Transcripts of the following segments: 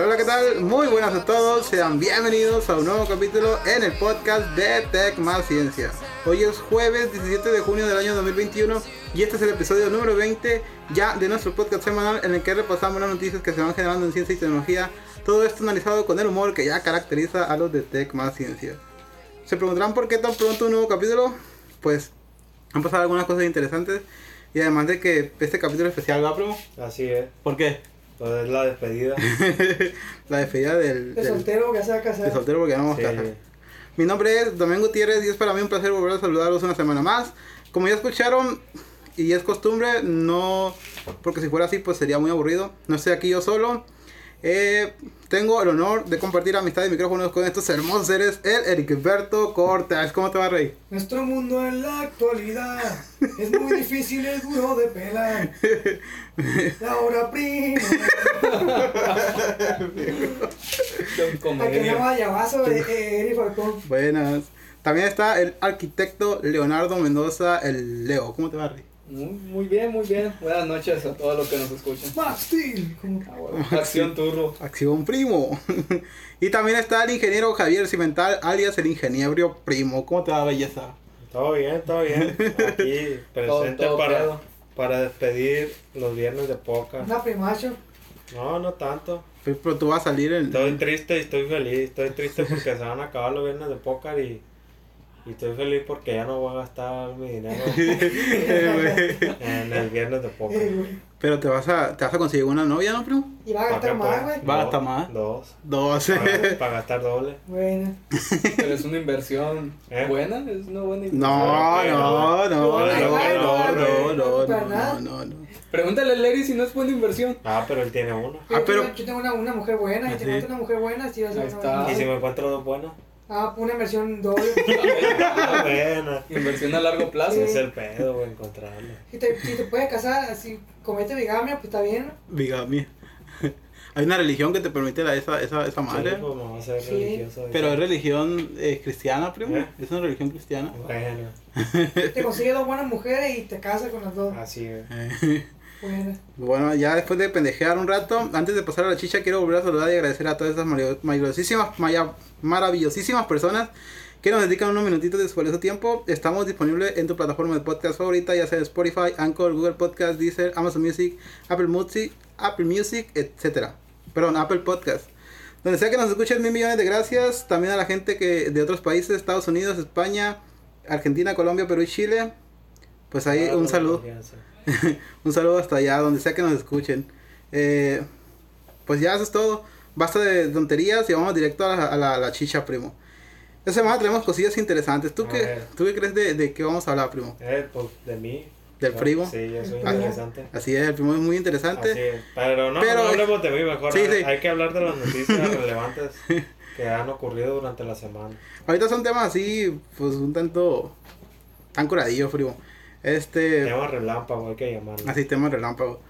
Hola, ¿qué tal? Muy buenas a todos, sean bienvenidos a un nuevo capítulo en el podcast de Tech Más Ciencia. Hoy es jueves 17 de junio del año 2021 y este es el episodio número 20 ya de nuestro podcast semanal en el que repasamos las noticias que se van generando en ciencia y tecnología. Todo esto analizado con el humor que ya caracteriza a los de Tech Más Ciencia. ¿Se preguntarán por qué tan pronto un nuevo capítulo? Pues han pasado algunas cosas interesantes y además de que este capítulo especial va, primo. Así es. ¿Por qué? Pues es la despedida. la despedida del, De del- soltero que se va a casar. de soltero porque ya no vamos Sí. a casar. Mi nombre es Domingo Gutiérrez y es para mí un placer volver a saludarlos una semana más. Como ya escucharon y es costumbre, no, porque si fuera así pues sería muy aburrido. No estoy aquí yo solo. Eh, tengo el honor de compartir amistad y micrófonos con estos hermosos seres, el Ericberto Cortés. ¿Cómo te va, Rey? Nuestro mundo en la actualidad es muy difícil, es duro de pelar. La hora prima. A que no vaya vaso de eh, Eric Falcón. Buenas. También está el arquitecto Leonardo Mendoza, el Leo. ¿Cómo te va, Rey? Muy, muy bien, muy bien. Buenas noches a todos los que nos escuchan. Max Steel. Acción turbo. Acción Primo. y también está el ingeniero Javier Cimental, alias el ingeniero Primo. ¿Cómo te va, belleza? Todo bien, todo bien. Aquí presente todo para, pedo. para despedir los viernes de poca. Una primacho. No, no tanto. Pero tú vas a salir en... Estoy triste y estoy feliz. Estoy triste porque se van a acabar los viernes de póker y, y estoy feliz porque ya no voy a gastar mi dinero en el viernes de Eh, güey. Pero te vas a, te vas a conseguir una novia, ¿no, primo? Y va a gastar ¿Para qué, más, pues? güey. Va a Dos, gastar más. Dos. Dos. Para, para gastar doble. Bueno. Pero es una inversión ¿Eh? buena, es una buena inversión. No, no, no, no, no, no, no, no, para no, nada. no, no. Pregúntale a Larry si no es buena inversión. Ah, pero él tiene uno. Ah, Yo pero- tengo- Yo tengo una, una mujer buena. Ah, Y si sí. encuentro una mujer buena, sí va a Ahí está. Y si me encuentro dos buenos. Ah, una inversión doble. Ah, bueno. Inversión a largo plazo. Es el pedo, güey, encontrarlo. Si te, si te puedes casar, si comete bigamia, pues está bien. Bigamia. Hay una religión que te permite la, esa, esa, esa madre. Sí, pues a ser Sí. religioso. Pero es religión eh, cristiana, primo. ¿Eh? Es una religión cristiana. Bueno, Te consigues dos buenas mujeres y te casas con las dos. así es. Eh, Buenas. Bueno, ya después de pendejear un rato, antes de pasar a la chicha, quiero volver a saludar y agradecer a todas esas marav- maravillosísimas, maravillosísimas personas que nos dedican unos minutitos de su valioso tiempo. Estamos disponibles en tu plataforma de podcast favorita, ya sea Spotify, Anchor, Google Podcast, Deezer, Amazon Music, Apple Music, Apple Music, etcétera. Perdón, Apple Podcast. Donde sea que nos escuchen, mil millones de gracias. También a la gente que de otros países, Estados Unidos, España, Argentina, Colombia, Perú y Chile. Pues ahí Ah, un saludo. confianza. Un saludo hasta allá, donde sea que nos escuchen. Eh, pues ya eso es todo. Basta de tonterías y vamos directo a la, a la- a la chicha, primo. Esta semana tenemos cosillas interesantes. ¿Tú qué. ¿Tú qué crees de, de qué vamos a hablar, primo? Eh, pues de mí. ¿Del No, primo? Sí, yo soy Ah, interesante. Así es, el primo es muy interesante. Así es. Pero no, Pero- no hablemos de mí mejor. Sí, hay, sí. hay que hablar de las noticias relevantes que han ocurrido durante la semana. Ahorita son temas así, pues un tanto tan curadillos, primo. Este, Tema relámpago, hay que llamarlo. así tema relámpago.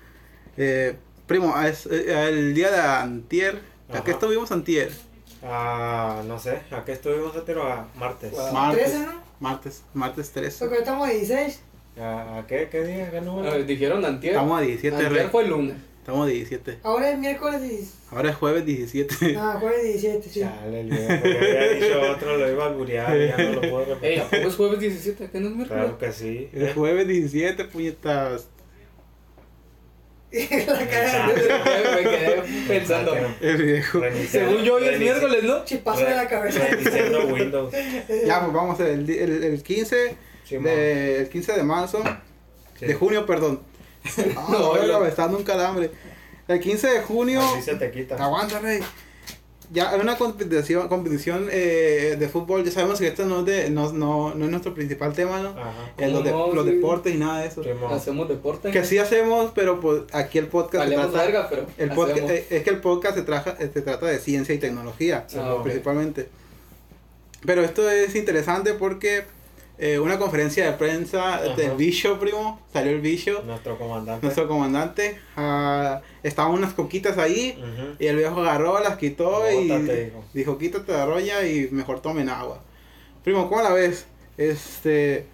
Eh, primo, es, eh, el día de antier, ¿a qué estuvimos antier? Ah, no sé, ¿a qué estuvimos a tiro? A martes. Wow. Martes, 13, ¿no? martes, martes 3. Porque estamos a 16. ¿A, a qué, qué día? ¿Qué número? Ah, dijeron antier. Estamos a 17, Antier Rey. fue el lunes. Estamos a 17. Ahora es miércoles y... Ahora es jueves 17. Ah, jueves 17, sí. Chale, el había dicho otro, lo iba a alburear, ya no lo puedo repetir. Ey, ¿a poco es jueves 17? ¿Qué no es miércoles? Claro que sí. Es jueves 17, puñetas. la cara Me quedé pensando. El viejo. Según yo, hoy es miércoles, ¿no? chipazo de la cabeza. Reiniciando Windows. Ya, pues vamos. El, el, el 15 Sí, de, el 15 de marzo. Sí. De junio, perdón. No, ahora lo- me está dando un calambre. El 15 de junio. Así se te quita. Aguanta, rey. Ya hay una competición, competición eh, de fútbol. Ya sabemos que esto no es, de, no, no, no es nuestro principal tema, ¿no? Ajá. Eh, los, de- ¿Cómo no? los Sí. deportes y nada de eso. Hacemos deporte. Que sí hacemos, pero pues aquí el podcast se trata- verga, pero El podcast, eh, es que el podcast se, traja, eh, se trata de ciencia y tecnología, Ah, principalmente. Pero esto es interesante porque eh, una conferencia de prensa Ajá. del bicho, primo, salió el bicho, Nuestro comandante. nuestro comandante, ah, estaban unas coquitas ahí y el viejo agarró, las quitó y Bótate, hijo. dijo, quítate la roña y mejor tomen agua. Primo, ¿cómo la ves? Este,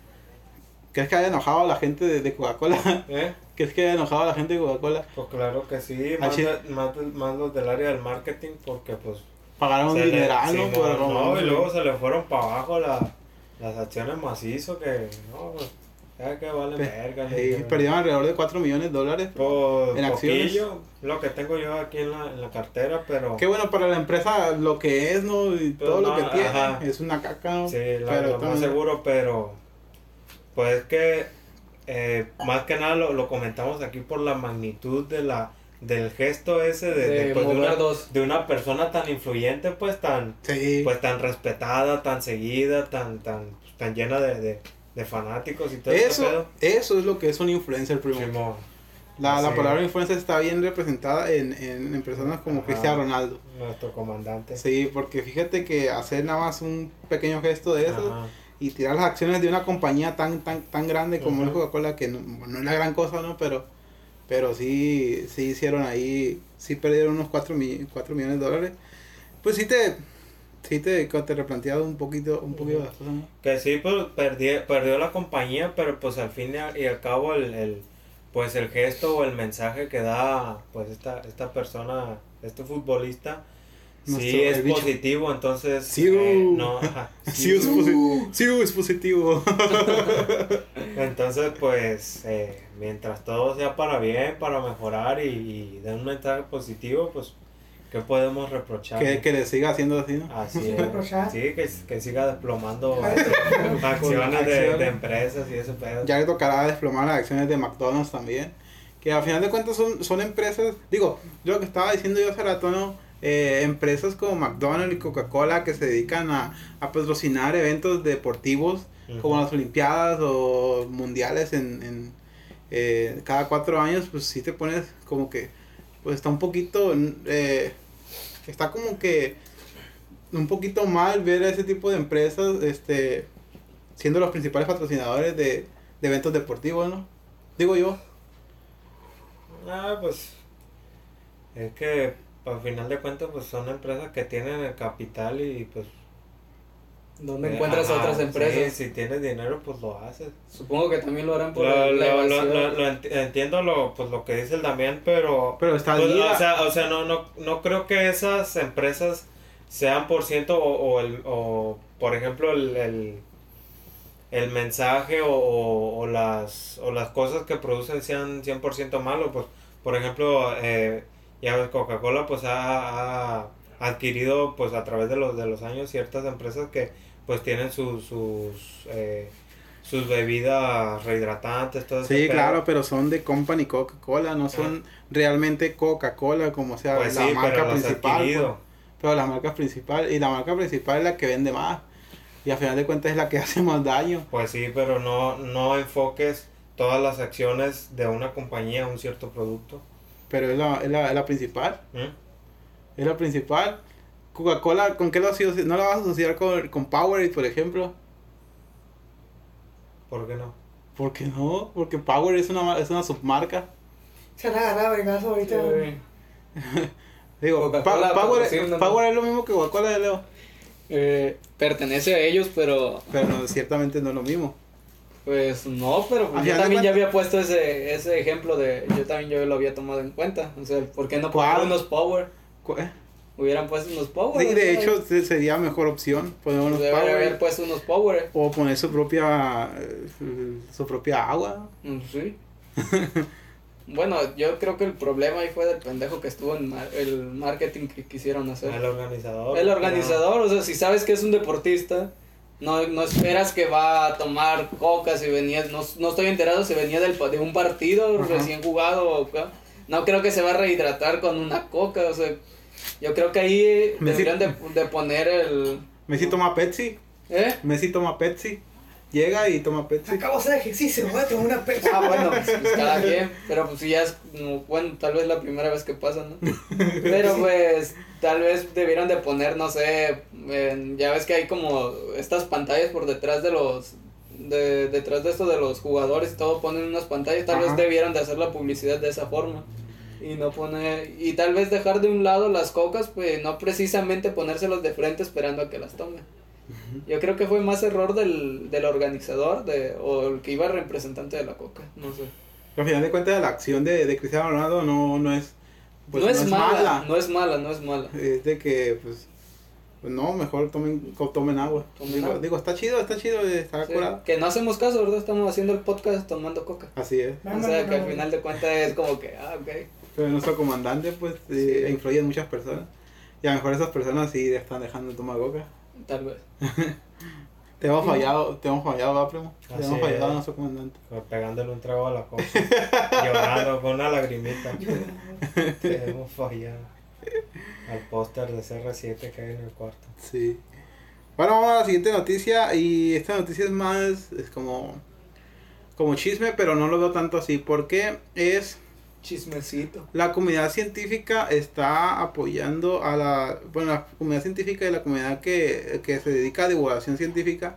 ¿Crees que haya enojado a la gente de, de Coca-Cola? ¿Eh? ¿Crees que haya enojado a la gente de Coca-Cola? Pues claro que sí, más, de- más, más los del área del marketing, porque pues... Pagaron un dineral, ¿no? sí, Por- no, y luego se le fueron para abajo la- las acciones macizo que, no, pues, ya que vale Pe- verga. Sí, ¿no? perdieron alrededor de 4 millones de dólares. Por en acciones. poquillo, lo que tengo yo aquí en la, en la cartera, pero... Qué bueno para la empresa lo que es, ¿no? Y todo lo que tiene. ajá. Es una caca, ¿no? Sí, la, Pero lo más seguro, pero pues es que eh, más que nada lo, lo comentamos aquí por la magnitud de la del gesto ese de, De de, pues, de una, dos. de una persona tan influyente, pues tan Sí. pues tan respetada, tan seguida, tan tan tan llena de, de, de fanáticos y todo eso, pedo. eso es lo que es un influencer, primo. Simón, La, la palabra influencer está bien representada en, en, en personas como Ajá. Cristiano Ronaldo. nuestro comandante. Sí, porque fíjate que hacer nada más un pequeño gesto de eso Ajá. y tirar las acciones de una compañía tan tan tan grande como es Coca-Cola, que no, no es la gran cosa, ¿no? Pero pero sí, sí hicieron ahí, sí perdieron unos 4, millones de dólares. Pues sí te, sí te, te replanteado un poquito, un poquito las cosas, ¿no? Que sí, pues perdi- perdió la compañía, pero pues al fin y al, cabo el, el, pues el gesto o el mensaje que da pues esta, esta persona, este futbolista, sí es bicho. positivo, entonces Sí, eh, no, ajá, Sí, es, posi- sí, es positivo. entonces pues eh, mientras todo sea para bien, para mejorar y, y un mensaje positivo, pues ¿qué podemos reprochar? que, que le siga haciendo así, ¿no? Así es. Reprochar. Sí, que, que siga desplomando acciones de, empresas y ese pedo. Ya le tocará desplomar las acciones de McDonald's también. Que al final de cuentas son, son empresas, digo, lo que estaba diciendo yo hace rato, ¿no? Eh, empresas como McDonald's y Coca-Cola que se dedican a, a patrocinar eventos deportivos como las Olimpiadas o mundiales en, en, eh, cada cuatro años, pues sí te pones como que, pues está un poquito, eh, está como que un poquito mal ver a ese tipo de empresas, este, siendo los principales patrocinadores de, de eventos deportivos, ¿no? Digo yo. Ah, pues es que al final de cuentas pues son empresas que tienen el capital y pues ¿Dónde eh, encuentras ajá, otras empresas? sí, si tienes dinero pues lo haces. Supongo que también lo harán por Lo, la lo- lo- evasión. lo- lo ent- entiendo lo pues lo que dice el Damián, pero Pero está pues, o sea, o sea, no no no creo que esas empresas sean por ciento o, o el o por ejemplo el, el el mensaje o, o, o las o las cosas que producen sean 100% malos, pues por ejemplo, eh, ya ves Coca-Cola pues ha, ha adquirido pues a través de los de los años ciertas empresas que pues tienen sus sus eh, sus bebidas rehidratantes, todo Sí, claro, pero son de Company Coca-Cola, no son realmente Coca-Cola como sea Pues la sí, marca pero principal. pues. Pero la marca principal, y la marca principal es la que vende más. Y al final de cuentas es la que hace más daño. Pues sí, pero no, no enfoques todas las acciones de una compañía a un cierto producto. Pero es la, es la, es la principal. ¿Mm? Es la principal. Coca-Cola, ¿con qué lo asoci- ¿No la vas a asociar con, con Powerade, por ejemplo? ¿Por qué no? ¿Por qué no? Porque Power es una, ma- es una submarca. Se van a agarrar a vergazo ahorita. Sí. Digo, Pa- Power, es lo mismo que Coca-Cola, Leo. Eh, pertenece a ellos, pero Pero no, ciertamente no es lo mismo. Pues no, pero pues, yo también ya había puesto ese, ese ejemplo de, yo también yo lo había tomado en cuenta, o sea, ¿por qué no poner ¿Cuál? unos power? Cu- eh, Hubieran puesto unos power. Sí, de hecho se- sería mejor opción poner unos Debería haber Power puesto unos power. o poner su propia eh, su propia agua. Mm, Sí. bueno, yo creo que el problema ahí fue del pendejo que estuvo en mar- el marketing que quisieron hacer. El organizador. El organizador, o sea, si sabes que es un deportista, no, no esperas que va a tomar coca si venía, no, no estoy enterado si venía del, pa- de un partido Ajá. recién jugado o. No creo que se va a rehidratar con una coca, o sea, yo creo que ahí Me deberían de, de poner el... Messi toma Pepsi. ¿Eh? Messi toma Pepsi. Llega y toma Pepsi. Acabo de hacer ejercicio, voy a tomar una Pepsi. Ah, bueno, pues, pues, cada quien, pero pues si ya es, como, bueno, tal vez la primera vez que pasa, ¿no? Pero pues, tal vez debieron de poner, no sé, en- ya ves que hay como estas pantallas por detrás de los, de, detrás de esto de los jugadores y todo ponen unas pantallas, tal Ajá. vez debieron de hacer la publicidad de esa forma. Y no poner, y tal vez dejar de un lado las cocas, pues no precisamente ponérselos de frente esperando a que las tomen. Yo creo que fue más error del, del organizador de, o el que iba representante de la coca, no sé. Al final de cuentas, la acción de, de Cristiano Ronaldo no, no es. Pues, no, es mala, no es mala, no es mala. Es de que, pues. pues no, mejor tomen, tomen agua. Tomen digo, agua. digo, está chido, está chido, eh, está Sí, curado. que no hacemos caso, ¿verdad? Estamos haciendo el podcast tomando coca. Así es. No, o no, sea, no, que no. al final de cuentas es como que, ah, ok. Pero nuestro comandante, pues, eh, influye en muchas personas. Y a lo mejor esas personas sí están dejando de tomar coca. Tal vez. Te hemos fallado, te hemos fallado, ¿va, primo? Te Así hemos fallado es. a nuestro comandante. Pegándole un trago a la copa. llorando con una lagrimita. Te hemos fallado. Al póster de CR7 que hay en el cuarto. Sí. Bueno, vamos a la siguiente noticia. Y esta noticia es más, es como, como chisme, pero no lo veo tanto así. Porque es Chismecito. la comunidad científica está apoyando a la, bueno, la comunidad científica y la comunidad que, que se dedica a divulgación científica,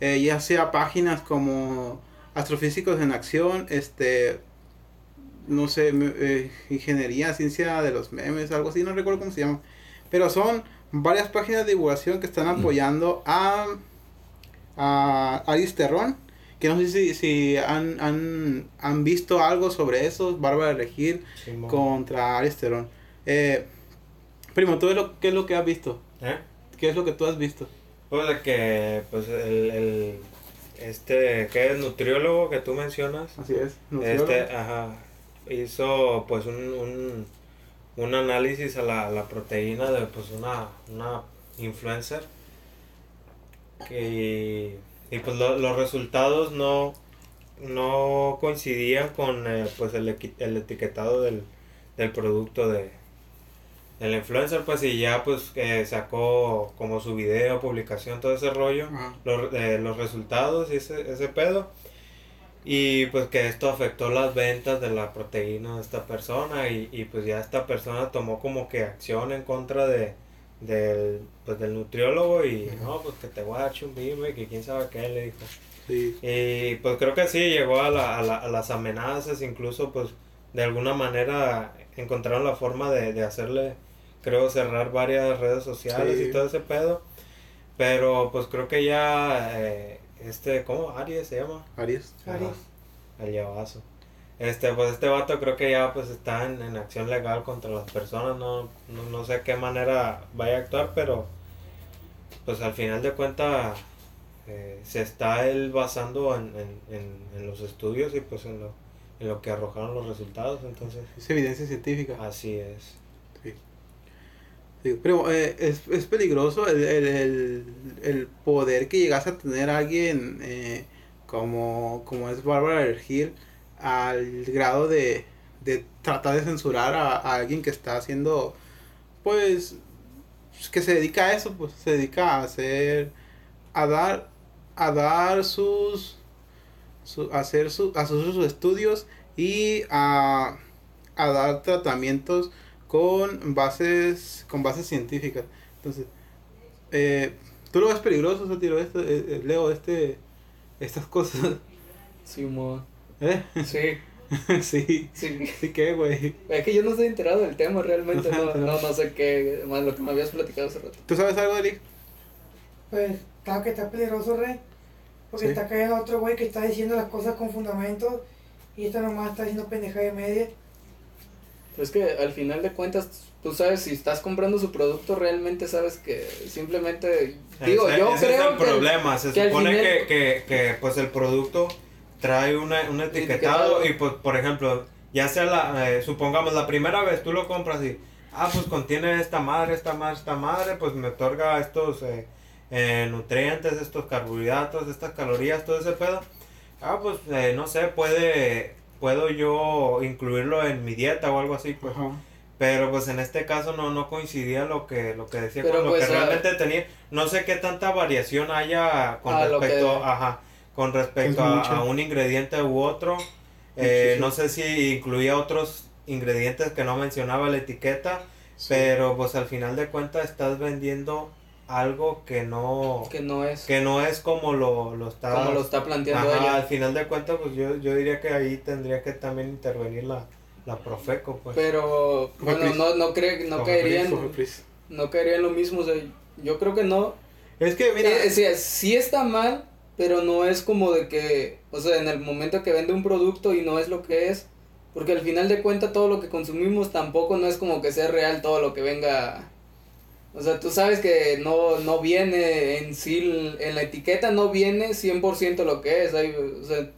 eh, ya sea páginas como Astrofísicos en Acción, este, no sé, me- eh, Ingeniería, Ciencia de los Memes, algo así, no recuerdo cómo se llama, pero son varias páginas de divulgación que están apoyando a, a Aris Terrón, que no sé si, si han, han, han visto algo sobre eso, Bárbara Regir Simón. contra Aris Terrón. Eh, primo, ¿tú lo, qué es lo que has visto? ¿Eh? ¿Qué es lo que tú has visto? Pues de que, pues el, el este, que es nutriólogo que tú mencionas, Así es. nutriólogo. este, ajá, hizo pues un, un, un análisis a la, la proteína de pues una, una influencer que, y pues lo- los resultados no, no coincidían con eh, pues el, el etiquetado del, del producto de del influencer pues y ya pues eh, sacó como su video publicación todo ese rollo los, eh, los resultados y ese, ese pedo. Y pues que esto afectó las ventas de la proteína de esta persona y, y pues ya esta persona tomó como que acción en contra de del, pues, del nutriólogo y no, pues que te voy a dar chumbime, que quién sabe qué le dijo. Sí. Y pues creo que sí, llegó a, la, a, la- a las amenazas, incluso pues de alguna manera encontraron la forma de, de hacerle, creo, cerrar varias redes sociales Sí. y todo ese pedo. Pero pues creo que ya, eh, este, ¿cómo? Aries se llama. Aries. Aries. Ajá, El llavazo. Este, pues este vato creo que ya pues está en, en acción legal contra las personas, no, no, no sé qué manera vaya a actuar, pero pues al final de cuentas eh, se está él basando en, en, en, los estudios y pues en lo, en lo que arrojaron los resultados, entonces Es evidencia científica. así es. Sí. Sí, Pero eh, es, es peligroso el, el, el, el poder que llegase a tener alguien eh, como, como es Bárbara Regil al grado de, de tratar de censurar a, alguien que está haciendo, pues, que se dedica a eso, pues, se dedica a hacer, a dar, a dar sus, su, a hacer su, a sus, sus estudios y a, a dar tratamientos con bases con bases científicas entonces eh, tú lo ves peligroso esto eh, eh, Leo este estas cosas Simón. ¿Eh? Sí, sí sí. sí que güey Es que yo no estoy enterado del tema realmente, No no, no, sé qué, más lo que me habías platicado hace rato. tú sabes algo Eric Pues, claro que está peligroso, Rey. Porque Sí. está cayendo otro güey que está diciendo las cosas con fundamentos. Y esta nomás está diciendo pendejada de media. Pero es que al final de cuentas, tú sabes, si estás comprando su producto, realmente sabes que simplemente, digo, Ese- yo ese creo es el que... problema, se que supone final- que, que, que, pues el producto trae una, un etiquetado Etiquetado. y pues por ejemplo, ya sea la, eh, supongamos la primera vez tú lo compras y, ah pues contiene esta madre, esta madre, esta madre, pues me otorga estos eh, eh, nutrientes, estos carbohidratos, estas calorías, todo ese pedo. Ah pues eh, no sé, puede, puedo yo incluirlo en mi dieta o algo así, pues. Pero pues en este caso no, no coincidía lo que, lo que decía Pero, con lo pues, que realmente tenía. No sé qué tanta variación haya con Ah, respecto, que- ajá, con respecto Es a, un ingrediente u otro. Eh, no sé si incluía otros ingredientes que no mencionaba la etiqueta, Sí. pero pues al final de cuentas estás vendiendo algo que no Que no es. que no es como lo, lo está como lo está planteando Ajá, ella. al final de cuentas pues yo, yo diría que ahí tendría que también intervenir la, la Profeco pues. Pero, bueno, no, no, cree, no caería no caería en lo mismo, o sea, yo creo que no, Es que, mira, Eh, sí, sí está mal, pero no es como de que, o sea, en el momento que vende un producto y no es lo que es, porque al final de cuentas todo lo que consumimos tampoco no es como que sea real todo lo que venga. O sea, tú sabes que no, no viene en sí, en la etiqueta no viene 100% lo que es. Hay, o sea,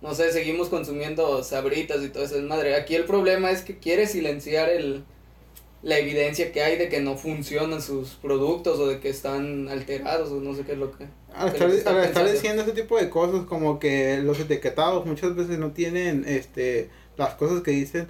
no sé, seguimos consumiendo sabritas y todo eso. es Madre, aquí el problema es que quiere silenciar el, la evidencia que hay de que no funcionan sus productos o de que están alterados o no sé qué es lo que... al que estar, al diciendo ese tipo de cosas, como que los etiquetados muchas veces no tienen este las cosas que dicen.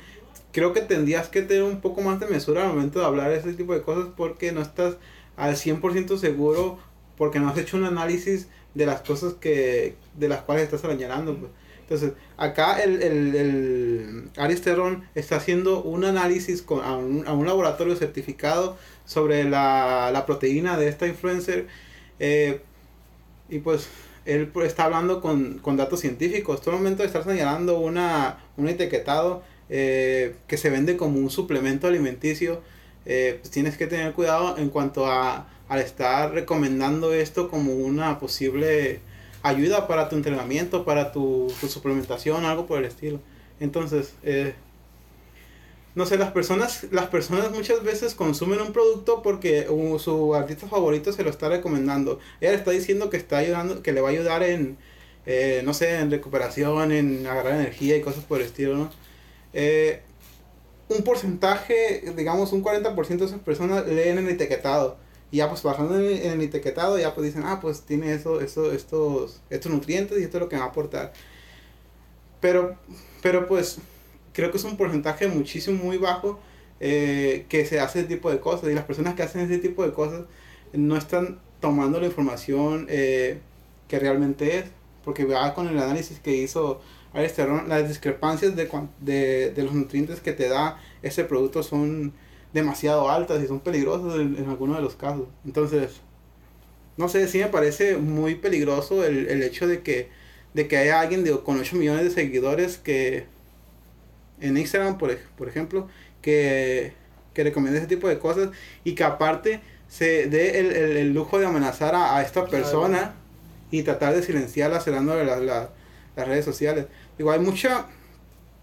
Creo que tendrías que tener un poco más de mesura al momento de hablar ese tipo de cosas porque no estás al 100% seguro porque no has hecho un análisis de las cosas que de las cuales estás señalando. pues. Entonces, acá el, el, el Aris Terron está haciendo un análisis con, a, un, a un laboratorio certificado sobre la, la proteína de esta influencer. eh, y pues él pues, está hablando con, con datos científicos. Todo el momento de estar señalando una, un etiquetado eh, que se vende como un suplemento alimenticio, eh, pues tienes que tener cuidado en cuanto a al estar recomendando esto como una posible ayuda para tu entrenamiento, para tu, tu suplementación, algo por el estilo. Entonces, eh, no sé, las personas, las personas muchas veces consumen un producto porque uh, su artista favorito se lo está recomendando. Ella está diciendo que está ayudando, que le va a ayudar en, eh, no sé, en recuperación, en agarrar energía y cosas por el estilo. Eh, un porcentaje, digamos un 40% de esas personas leen el etiquetado. Y ya pues bajando en en el etiquetado ya pues dicen, ah, pues tiene eso, eso, estos, estos nutrientes y esto es lo que me va a aportar. Pero, pero pues creo que es un porcentaje muchísimo muy bajo eh, que se hace ese tipo de cosas. Y las personas que hacen ese tipo de cosas no están tomando la información eh, que realmente es. Porque ya con el análisis que hizo Alex Terrón, las discrepancias de, de, de los nutrientes que te da ese producto son demasiado altas y son peligrosas en, en algunos de los casos. Entonces, no sé, sí me parece muy peligroso el, el hecho de que, de que haya alguien de, con 8 millones de seguidores que en Instagram, por, por ejemplo, que, que recomienda ese tipo de cosas y que aparte se dé el, el- el lujo de amenazar a, a esta persona y tratar de silenciarla cerrando la- la- las redes sociales. Digo, hay mucha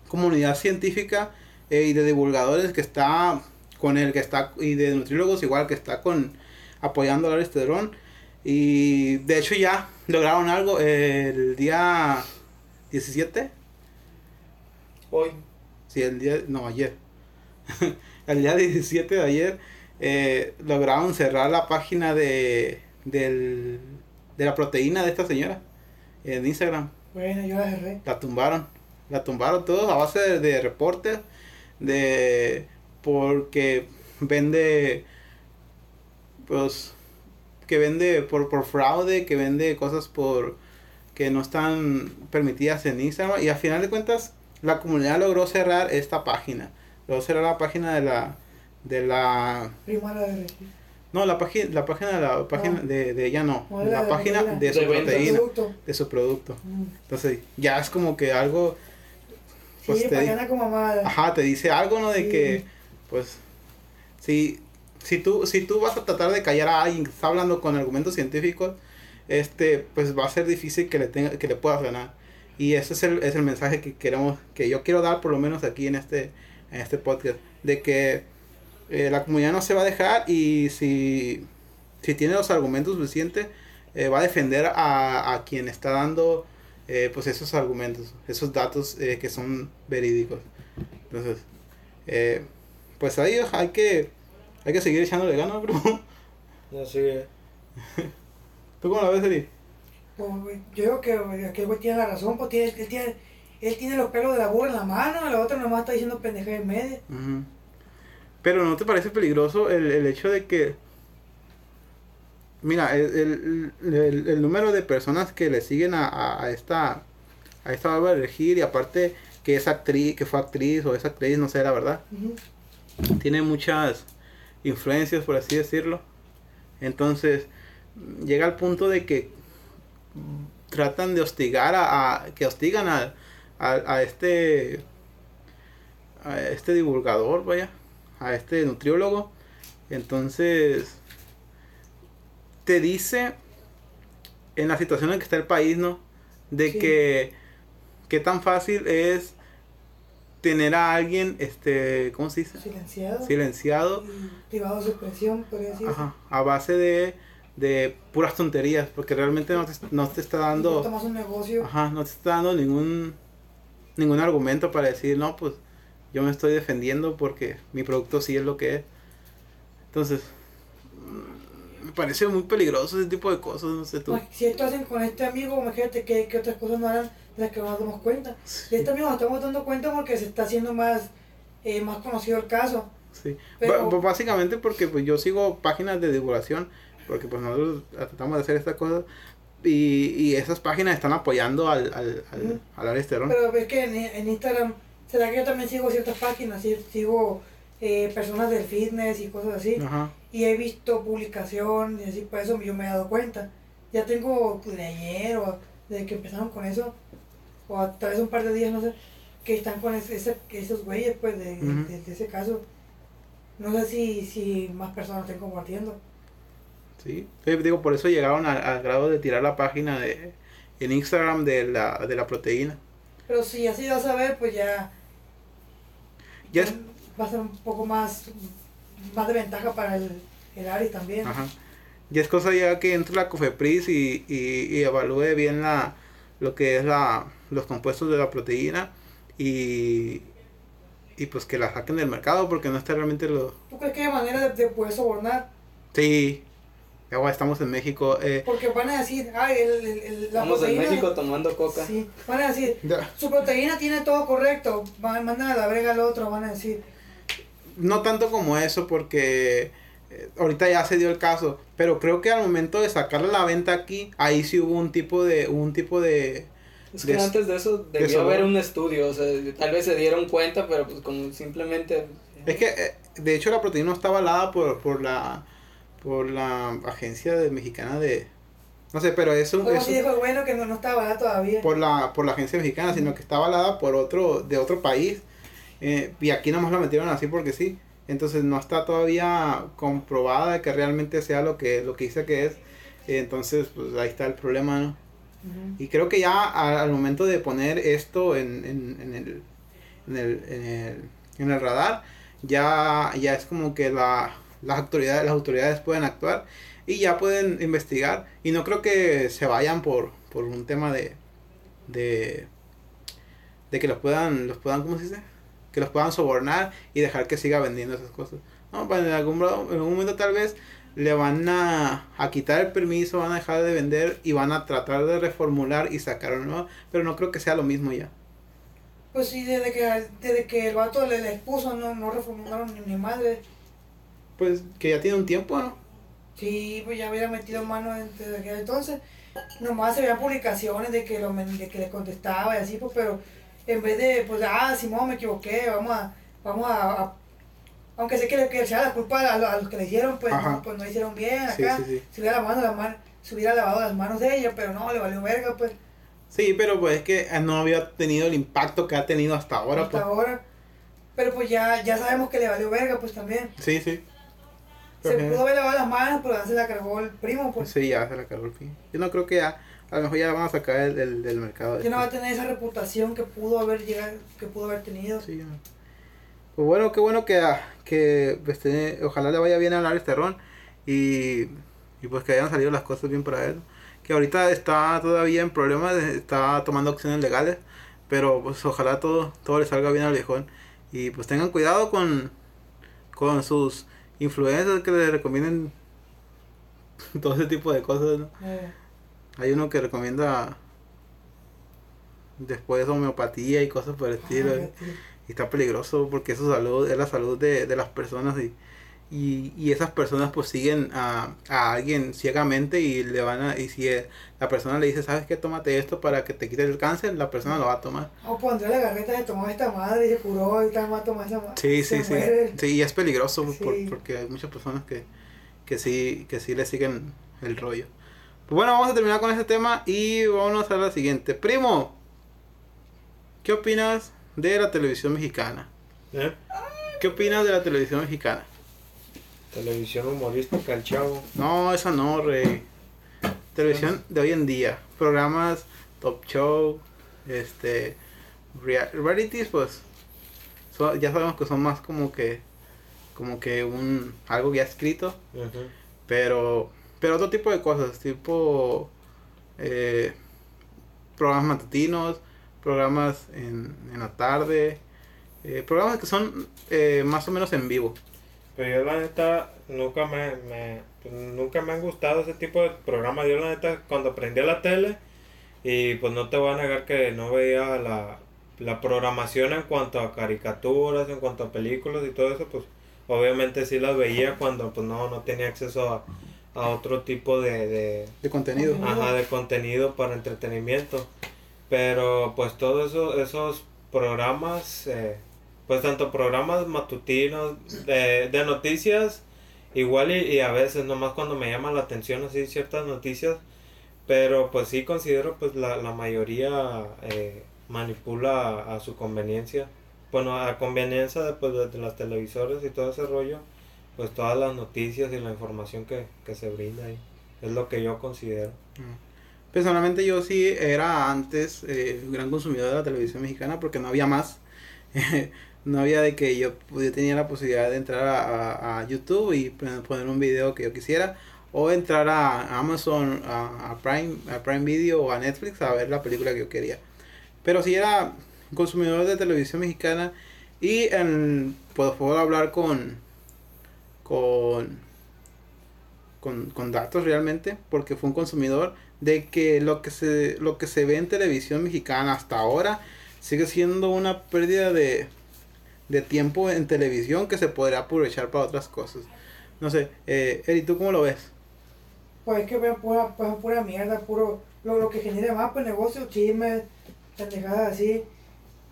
comunidad científica eh, y de divulgadores que está con él, que está, y de nutriólogos igual, que está con apoyando al Aristerón. Y de hecho ya lograron algo el día 17. Hoy. Sí, el día, no, ayer. el día 17 de ayer eh, lograron cerrar la página de, del, de la proteína de esta señora en Instagram. Bueno, yo la cerré. La tumbaron. La tumbaron todos a base de, de reportes. De. Porque vende. Pues. Que vende por, por fraude. Que vende cosas por. Que no están permitidas en Instagram. Y al final de cuentas. La comunidad logró cerrar esta página. Logró cerrar la página de la. De la. De. No, la página, la página de la página de, de ella no. De La la página de su De venta. proteína. Producto. De su producto. Mm. Entonces, ya es como que algo. Pues sí, te di- como. Ajá, te dice algo, ¿no? De Sí. que, pues, si, si, tú, si tú vas a tratar de callar a alguien que está hablando con argumentos científicos, este, pues va a ser difícil que le, tenga, que le puedas ganar. Y ese es el, es el mensaje que queremos, que yo quiero dar por lo menos aquí en este, en este podcast, de que eh, la comunidad no se va a dejar y si, si tiene los argumentos suficientes, eh, va a defender a, a quien está dando eh, pues esos argumentos, esos datos que son verídicos. Entonces, pues ahí hay que, hay que seguir echándole ganas, bro. Así es. ¿Tú cómo la ves, Eli? Pues, güey, yo digo que güey, aquel güey tiene la razón, pues tiene, él, tiene, él tiene los pelos de la burra en la mano, la otra nomás está diciendo pendeja en medio. Pero ¿no te parece peligroso el, el hecho de que... Mira, el, el, el- el número de personas que le siguen a, a, a esta a esta Bárbara de Regil y aparte que es actriz, que fue actriz o es actriz, no sé la verdad. Tiene muchas influencias por así decirlo. Entonces, llega al punto de que tratan de hostigar a, a- que hostigan a, a, a este a este divulgador, vaya, a este nutriólogo. Entonces, te dice en la situación en que está el país, ¿no? De Sí. que qué tan fácil es tener a alguien, este, ¿cómo se dice? Silenciado. Silenciado, privado de su expresión, podría decir. ajá, a base de, de puras tonterías, porque realmente no te, no te está dando, más un negocio. ajá, no te está dando ningún, ningún argumento para decir, no, pues yo me estoy defendiendo porque mi producto sí es lo que es. Entonces, me parece muy peligroso ese tipo de cosas, no sé tú. Pues, si esto hacen con este amigo, imagínate que, que otras cosas no harán de las que no nos damos cuenta. Y este amigo nos estamos dando cuenta porque se está haciendo más, eh, más conocido el caso. Sí. Pero- ba- básicamente porque pues yo sigo páginas de divulgación, porque pues nosotros tratamos de hacer estas cosas y, y esas páginas están apoyando al, al, al, al. Pero ves que en, en Instagram, será que yo también sigo ciertas páginas, sí, sigo eh, personas del fitness y cosas así. Ajá. Y he visto publicación y así, por eso yo me he dado cuenta. Ya tengo pues, de ayer o desde que empezaron con eso, o a través de un par de días, no sé, que están con ese, ese- esos güeyes, pues, de, de- de ese caso. No sé si, si más personas estén compartiendo. Sí. Eh, digo, por eso llegaron al grado de tirar la página de en Instagram de la, de la proteína. Pero si así vas a ver, pues ya, Ya es, va a ser un poco más, más de ventaja para el, el Ari también. ajá. Ya es cosa ya que entre la COFEPRIS y, y, y evalúe bien la lo que es la los compuestos de la proteína y y pues que la saquen del mercado porque no está realmente lo ¿Tú crees que hay manera de, de poder sobornar? Sí, ya estamos en México. Eh, Porque van a decir, ay, el, el, el- la Estamos en proteína... México tomando coca. Sí, van a decir, ya, su proteína tiene todo correcto, van, mandan a la brega al otro, van a decir. No tanto como eso, porque eh, ahorita ya se dio el caso, pero creo que al momento de sacarla a la venta aquí, ahí sí hubo un tipo de, un tipo de, Es que de- antes de eso debió haber un estudio, o sea, tal vez se dieron cuenta, pero pues como simplemente... es que eh, de hecho la proteína no está avalada por, por la, por la agencia de mexicana de, no sé, pero es un, Como es si dijo bueno que no, no estaba barato todavía. por la, por la agencia mexicana, sino que está avalada por otro, de otro país. Eh, y aquí nomás la metieron así porque sí. Entonces no está todavía comprobada de que realmente sea lo que, lo que dice que es. Eh, entonces, pues ahí está el problema. Y creo que ya a- al momento de poner esto en, en, en el, en, el, en, el, en el radar, ya, ya es como que la, las, autoridades, las autoridades pueden actuar y ya pueden investigar. Y no creo que se vayan por, por un tema de, de, de que los puedan, los puedan, ¿cómo se dice? Que los puedan sobornar y dejar que siga vendiendo esas cosas. No, pues en algún, en algún momento tal vez le van a, a quitar el permiso, van a dejar de vender y van a tratar de reformular y sacar uno nuevo, pero no creo que sea lo mismo ya. Pues sí, desde que, desde que el vato le, le expuso, no, no reformularon ni, ni madre. Pues que ya tiene un tiempo, ¿no? Sí, pues ya hubiera metido mano desde aquel entonces. Nomás se veían publicaciones de que, lo, de que le contestaba y así, pues, pero en vez de, pues, ah, Simón, me equivoqué, vamos a, vamos a, a- aunque sé que le que echaba la culpa a, a los que le hicieron, pues, no, pues no hicieron bien acá. sí, sí. Se hubiera lavado las manos, se hubiera lavado las manos de ella, pero no, le valió verga, pues, Sí, pero pues es que eh, no había tenido el impacto que ha tenido hasta ahora, hasta pues. ahora. Pero pues ya, ya sabemos que le valió verga, pues también. Sí, sí. Se pudo haber lavado las manos, pero ya se la cargó el primo, pues. Sí, ya se la cargó el fin. Yo no creo que ya, a lo mejor ya van a sacar el, del- del mercado. Ya no va a este. tener esa reputación que pudo haber llegado, que pudo haber tenido. Sí. Pues bueno, qué bueno que, ah, que este, ojalá le vaya bien a Alex Terrón y, y pues que hayan salido las cosas bien para él. Que ahorita está todavía en problemas, está tomando acciones legales, pero pues ojalá todo, todo le salga bien al viejón. Y pues tengan cuidado con, con sus influencers que le recomienden todo ese tipo de cosas, ¿no? Eh, Hay uno que recomienda después homeopatía y cosas por el estilo. ah, tío. Y está peligroso porque es su salud, es la salud de, de las personas y, y, y esas personas pues siguen a, a alguien ciegamente y le van a, y si eh, la persona le dice, sabes qué, tómate esto para que te quite el cáncer, la persona lo va a tomar. O pues Andrea Legarreta se tomó esta madre y se curó y tal, más tomó esa madre. Sí, sí, sí. muere. Sí, y es peligroso por- Sí. porque hay muchas personas que, que sí, que sí le siguen el rollo. Pues bueno, vamos a terminar con este tema y vámonos a la siguiente. Primo, ¿qué opinas de la televisión mexicana? ¿Eh? ¿Qué opinas de la televisión mexicana? Televisión humorística, el chavo. No, esa no, rey. Televisión de hoy en día. Programas, top show, este, rea- realities, pues, ya sabemos que son más como que, como que un, algo ya escrito, Ujú. pero, pero otro tipo de cosas, tipo, eh, programas matutinos, programas en, en la tarde, eh, programas que son eh, más o menos en vivo. Pero yo la neta nunca me, pues, nunca me han gustado ese tipo de programas. Yo la neta cuando prendía la tele y pues no te voy a negar que no veía la, la programación en cuanto a caricaturas, en cuanto a películas y todo eso, pues obviamente sí las veía cuando pues no, no tenía acceso a, a otro tipo de, de, De contenido. Ajá, de contenido para entretenimiento. Pero pues todos eso, esos programas, eh, pues tanto programas matutinos de, de noticias, igual y, y a veces nomás cuando me llama la atención así ciertas noticias, pero pues sí considero pues la, la mayoría eh, manipula a, a su conveniencia. Bueno, a conveniencia de, pues, de, de las televisores y todo ese rollo, pues todas las noticias y la información que, que se brinda ahí. Es lo que yo considero. Personalmente yo sí era antes eh, un gran consumidor de la televisión mexicana porque no había más. no había de que yo, yo tenía la posibilidad de entrar a, a- YouTube y pon- poner un video que yo quisiera o entrar a Amazon, a, a Prime, a Prime Video o a Netflix a ver la película que yo quería. Pero sí era consumidor de televisión mexicana y en, pues, puedo hablar con con con, con datos realmente porque fue un consumidor de que lo que se lo que se ve en televisión mexicana hasta ahora sigue siendo una pérdida de, de tiempo en televisión que se podría aprovechar para otras cosas. No sé, eh, Eri, ¿tú cómo lo ves? Pues es que ven pura, pues, pura mierda, puro, lo, que genera más, pues negocio, chismes, pendejadas así.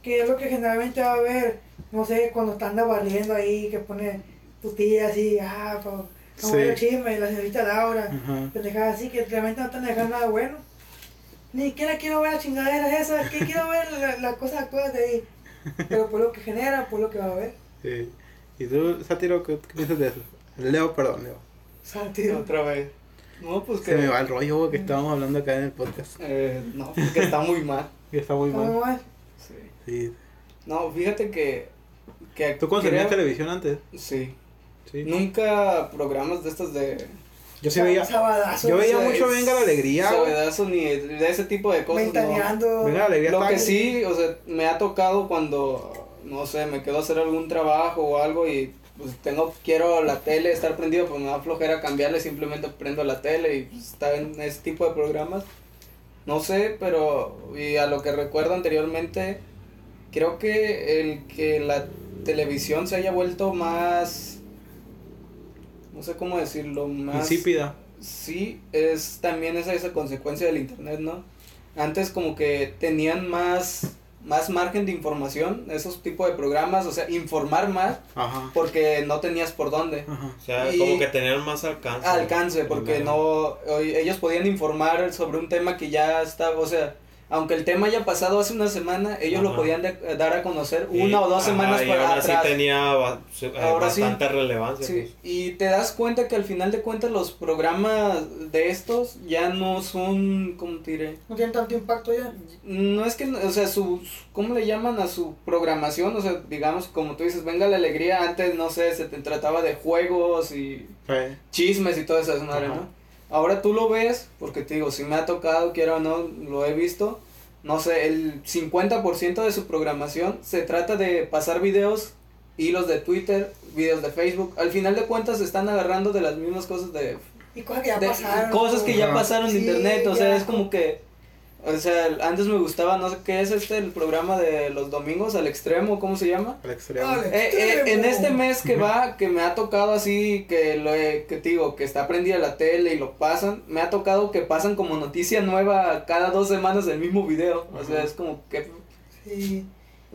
Que es lo que generalmente va a ver, no sé, cuando están barriendo ahí, que pone tu tía así, ah, pues, como Sí. el chisme, la señorita Laura, pendejadas así, que realmente no están dejando nada bueno. Ni siquiera quiero ver las chingaderas esas, que quiero ver las la cosas actuadas de ahí. Pero por lo que genera, por lo que va a ver. Sí. ¿Y tú, Sátiro, qué, qué piensas de eso? Leo, perdón, Leo. Sentido. Otra vez. No, pues que. Se me va el rollo que estábamos hablando acá en el podcast. Eh, no, porque está muy mal. Que está muy ¿Cómo mal. mal? Sí. Sí. No, fíjate que. que ¿Tú consumías creo- televisión antes? Sí. Sí. Nunca programas de estos de. Yo sí veía. Sabadazo. Yo veía mucho Venga la Alegría, ni de ese tipo de cosas. no. Venga la Alegría Lo que sí, o sea, me ha tocado cuando, no sé, me quedo a hacer algún trabajo o algo y pues tengo, quiero la tele estar prendido, pues me da flojera cambiarle, simplemente prendo la tele y pues, está en ese tipo de programas. No sé, pero y a lo que recuerdo anteriormente, creo que el que la televisión se haya vuelto más, no sé cómo decirlo, más... Insípida. Sí, es también esa, esa consecuencia del internet, ¿no? Antes como que tenían más, más margen de información, esos tipos de programas, o sea, informar más, Ajá. porque no tenías por dónde. Ajá. O sea, Y- como que tenían más alcance. Alcance, porque no, ellos podían informar sobre un tema que ya estaba, o sea, aunque el tema haya pasado hace una semana, ellos lo podían de- dar a conocer Y- una o dos semanas y para así atrás. tenía ba- eh, Ahora sí. bastante relevancia. Sí, pues. y te das cuenta que al final de cuentas los programas de estos ya no son, ¿cómo te diré? No tiene tanto impacto ya. No es que, o sea, su, ¿cómo le llaman a su programación? O sea, digamos, como tú dices, venga la alegría, antes, no sé, se te trataba de juegos y Sí. chismes y todo eso, madre, Ajá. ¿no? Ahora tú lo ves, porque te digo, si me ha tocado, quiero o no, lo he visto, no sé, el 50% de su programación se trata de pasar videos, hilos de Twitter, videos de Facebook, al final de cuentas se están agarrando de las mismas cosas de Y cosas que ya de- pasaron. cosas que ya pasaron en Sí, internet, o sea, ya. es como que, o sea, antes me gustaba, no sé qué es este, el programa de los domingos al extremo, ¿cómo se llama? Al extremo. Eh, eh, en este mes que va, que me ha tocado así, que lo he- que te digo, que está prendida la tele y lo pasan, me ha tocado que pasan como noticia nueva cada dos semanas el mismo video, o sea, es como que, Sí.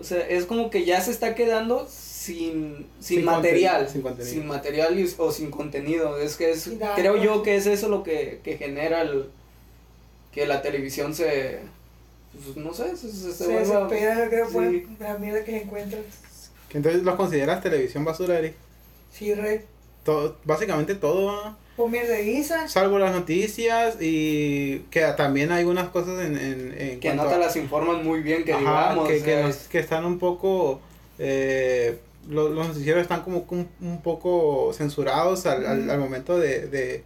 o sea, es como que ya se está quedando sin, sin, Sin material, sin contenido. sin material y- o sin contenido, es que es, creo yo que es eso lo que, que genera el, que la televisión se, pues, no sé, se, se, se Se vuelva- desespera, creo, sí. la mierda que se encuentra. Que Entonces los consideras televisión basura, Eric. Sí, rey. todo, básicamente todo. Pues mierda de guisa. salvo las noticias y que también hay algunas cosas en, en, en Que no te a- las informan muy bien, que Ajá, digamos. que, que nos- que están un poco eh, lo- los noticieros están como un, un poco censurados al, al, al momento de, de,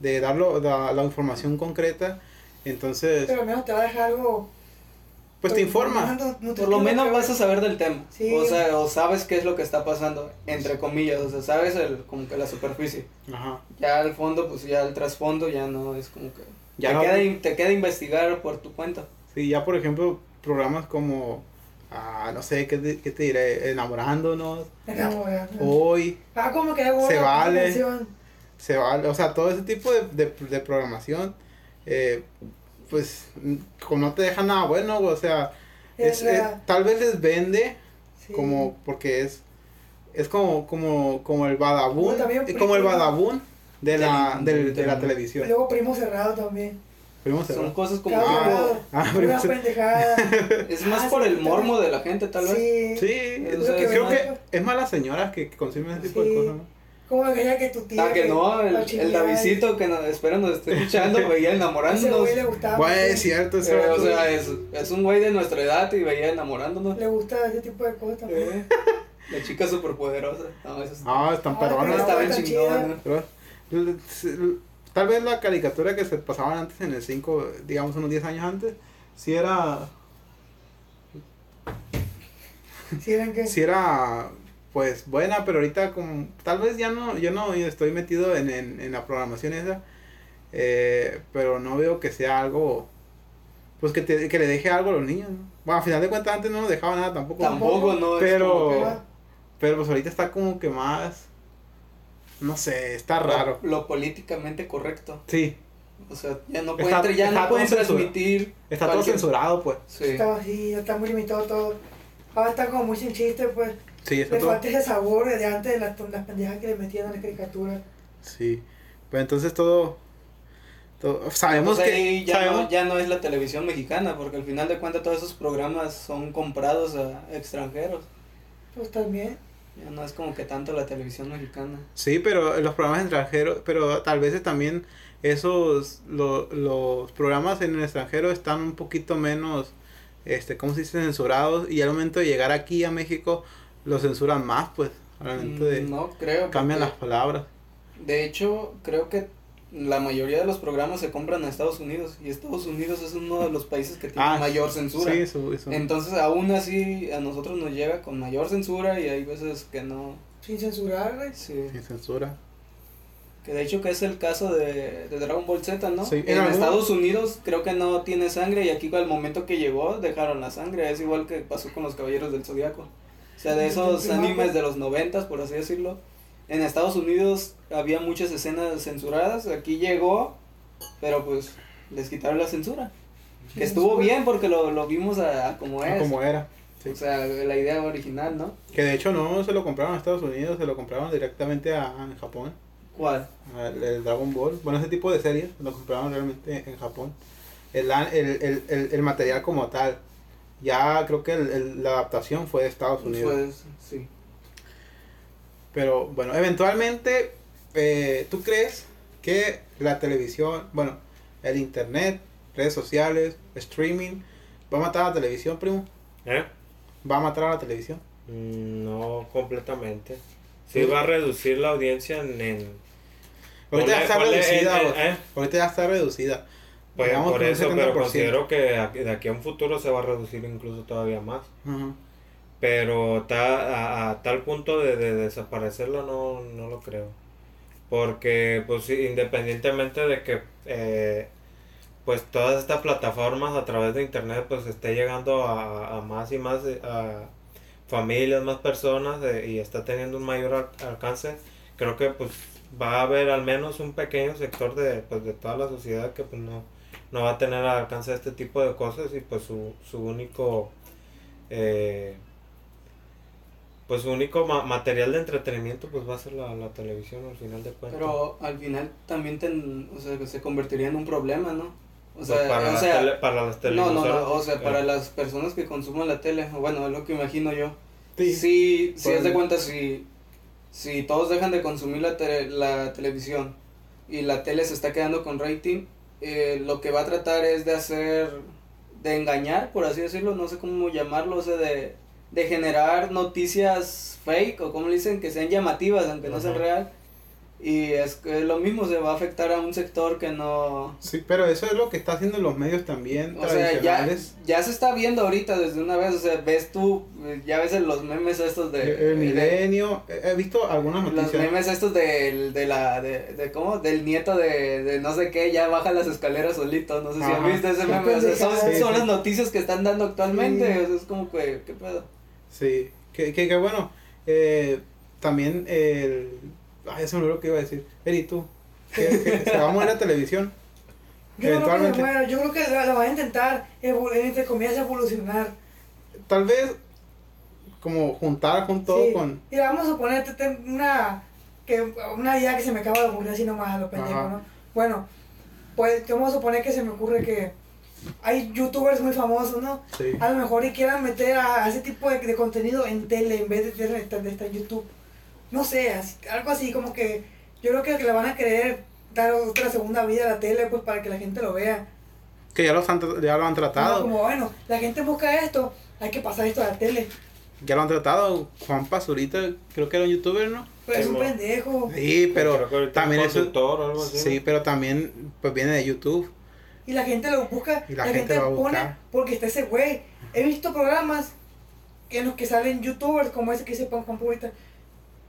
de dar la, la información concreta entonces Pero al menos te va a dejar algo. pues te informa No- no te Por lo menos vas a saber del tema. Sí. O sea, o sabes qué es lo que está pasando, entre comillas. O sea, sabes el, como que la superficie. Ajá. Ya al fondo, pues ya el trasfondo ya no es como que... Ya te, no- queda, te queda investigar por tu cuenta. sí ya por ejemplo programas como ah, no sé qué te, qué te diré enamorándonos Enamorado. hoy Ah, como que hago Se una vale. se vale, o sea, todo ese tipo de, de, de programación, eh, pues, como no te deja nada bueno, o sea, es, tal vez les vende, Sí. como, porque es, es como, como, como el badabun, eh, como el badabun de la, de la Y televisión. luego primo cerrado también. Primo Son cerrado. cosas como... Ah, ah, Una pendejada. Es más Ah, por sí, el mormo de la gente, tal vez. Sí. Que creo que es más las señoras que, consumen ese tipo de cosas, ¿no? Como lo que tu tía. Ah, que no, el, el Davidcito que nos, espero nos esté escuchando, veía Ese enamorándonos. güey le gustaba. Sí. es cierto, ese Eh, o sea, es, es un güey de nuestra edad y veía enamorándonos. Le gusta ese tipo de cosas también. Eh, la chica súper poderosa. No, eso es- Ah, están Ah, está bien s- Tal vez la caricatura que se pasaban antes en el 5, digamos unos 10 años antes, si era, Si eran que. si era pues buena, pero ahorita como tal vez ya no, yo no estoy metido en, en, en la programación esa, eh, pero no veo que sea algo, pues que, te, que le deje algo a los niños. ¿no? Bueno, al final de cuentas antes no nos dejaba nada tampoco. Tampoco, no. Pero- que- Pero pues ahorita está como que más, no sé, está lo- raro. Lo, políticamente correcto. Sí, O sea, ya no Está- pueden, tra- ya está no pueden todo censurado. transmitir. está todo cualquier- censurado pues. Sí. Así, ya está muy limitado todo. Ahora está como muy sin chiste, pues. Sí, está Le todo. falta ese sabor de antes de las, las pendejas que le metían a la caricatura. Sí, pero entonces todo, todo sabemos Pues que ya, sabemos, no, ya no es la televisión mexicana, porque al final de cuentas todos esos programas son comprados a extranjeros. Pues también. Ya no es como que tanto la televisión mexicana. sí, pero los programas extranjeros, pero tal vez también esos lo- los programas en el extranjero están un poquito menos, este, ¿cómo se dice? Censurados y al momento de llegar aquí a México los censuran más, pues, de Mm, No creo. cambian las palabras. De hecho, creo que la mayoría de los programas se compran en Estados Unidos y Estados Unidos es uno de los países que tiene Ah, mayor censura. Sí, eso, eso. Entonces, aún así, a nosotros nos llega con mayor censura y hay veces que no. Sin censurar, güey. Sí. Sin censura. Que de hecho que es el caso de, de Dragon Ball Z, ¿no? Sí, en Estados Unidos creo que no tiene sangre y aquí al momento que llegó dejaron la sangre. Es igual que pasó con los Caballeros del Zodiaco. O sea, de esos animes de los noventas, por así decirlo. En Estados Unidos había muchas escenas censuradas. Aquí llegó, pero pues les quitaron la censura. Que estuvo bien porque lo, lo vimos a, a como es. Como era. sí. O sea, la idea original, ¿no? Que de hecho no se lo compraron a Estados Unidos, se lo compraron directamente a, a Japón. ¿Cuál? El, el Dragon Ball, bueno, ese tipo de series lo compraron realmente en Japón. El, el, el, el material como tal, ya creo que el- el- la adaptación fue de Estados Unidos. Pues, sí. Pero bueno, eventualmente, eh, ¿tú crees que la televisión, bueno, el internet, redes sociales, streaming, va a matar a la televisión, primo? ¿Eh? ¿Va a matar a la televisión? Mm, No completamente. Sí va a reducir la audiencia en... en Ahorita ya está reducida, en- güey. ¿eh? ahorita ya está reducida. Pues Digamos por eso, pero 70%. considero que de aquí a un futuro se va a reducir incluso todavía más. Pero ta- a, a tal punto de, de desaparecerlo no, no lo creo. Porque pues independientemente de que eh, pues todas estas plataformas a través de internet pues esté llegando a, a más y más eh, a familias, más personas eh, y está teniendo un mayor al- alcance, creo que pues va a haber al menos un pequeño sector de, pues, de toda la sociedad que pues no, no va a tener al alcance este tipo de cosas y pues su, su único eh, pues su único ma- material de entretenimiento pues va a ser la, la televisión al final de cuentas. Pero al final también ten- o sea, que se convertiría en un problema, ¿no? O Pues, sea, para, o las sea tele- para las no, televisoras. no, no, o sea, eh, para las personas que consuman la tele, bueno, es lo que imagino yo. Sí. Sí, Pues- haz de cuenta si, si todos dejan de consumir la, tele- la televisión y la tele se está quedando con rating, eh, lo que va a tratar es de hacer, de engañar, por así decirlo, no sé cómo llamarlo, o sea, de, de generar noticias fake o como le dicen, que sean llamativas, aunque no sean real. Y es que lo mismo, se va a afectar a un sector que no... Sí, pero eso es lo que está haciendo los medios también O sea, ya, tradicionales. ya se está viendo ahorita desde una vez, o sea, ves tú, ya ves en los memes estos de... el milenio, he he visto algunas Los noticias. memes estos del, de la, de, de ¿cómo? Del nieto de, de no sé qué, ya baja las escaleras solito, no sé si han visto ese meme, o sea, son. Sí, son sí. las noticias que están dando actualmente, Sí. o sea, es como que, ¿qué pedo? Sí, que, que, que bueno, eh, también el... Ay, se me olvidó lo que iba a decir. Eri, tú, que, se va a mover la televisión. Yo no creo que Eventualmente. muera, yo creo que la, la van a intentar, entre comillas, evolucionar. Tal vez como juntar con todo Sí. con... Mira, vamos a ponerte te- una, que, una idea que se me acaba de ocurrir así nomás a lo pendejo. ¿no? Bueno, pues vamos a suponer que se me ocurre que hay youtubers muy famosos, ¿no? Sí. A lo mejor y quieran meter a, a ese tipo de, de contenido en tele en vez de, de, de estar en YouTube. No sé, así- algo así como que yo creo que le van a querer dar otra segunda vida a la tele pues para que la gente lo vea. Que ya, los han, ya lo han No, tratado. como bueno, la gente busca esto, hay que pasar esto a la tele. Ya lo han tratado. Juan Pazurita, creo que era un youtuber, ¿no? Pero es un pendejo. Sí, pero también es o algo así. Sí, pero también pues viene de YouTube. Y la gente lo busca, Y la, la gente gente, lo pone buscar. porque está ese güey. He visto programas en los que salen youtubers como ese que dice Juan Purita.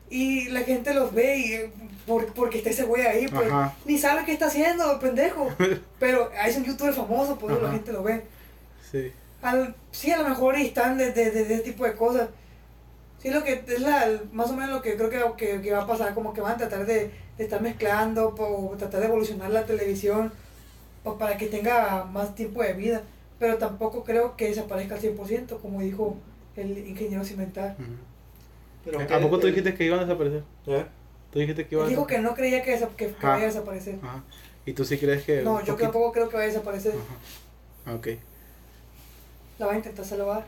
Y la gente los ve y, eh, por- porque está ese güey ahí, pues Ajá. ni sabe qué está haciendo, el pendejo. Pero es un youtuber famoso, por eso la gente lo ve. Sí. Al, sí, a lo mejor están de, de, de, de ese tipo de cosas. Sí, lo que es la, más o menos lo que creo que, que, que va a pasar, como que van a tratar de, de estar mezclando, o tratar de evolucionar la televisión pa- para que tenga más tiempo de vida. Pero tampoco creo que desaparezca al 100%, como dijo el ingeniero cimental. Ujú. Pero ¿A que- poco tú dijiste que iban a desaparecer? ¿Eh? Tú dijiste que iban a dijo que no creía que, que, que Ajá. vaya a desaparecer. Ajá. ¿Y tú sí crees que.? No, yo poquito? tampoco creo que vaya a desaparecer. Ajá. Ok. La va a intentar salvar.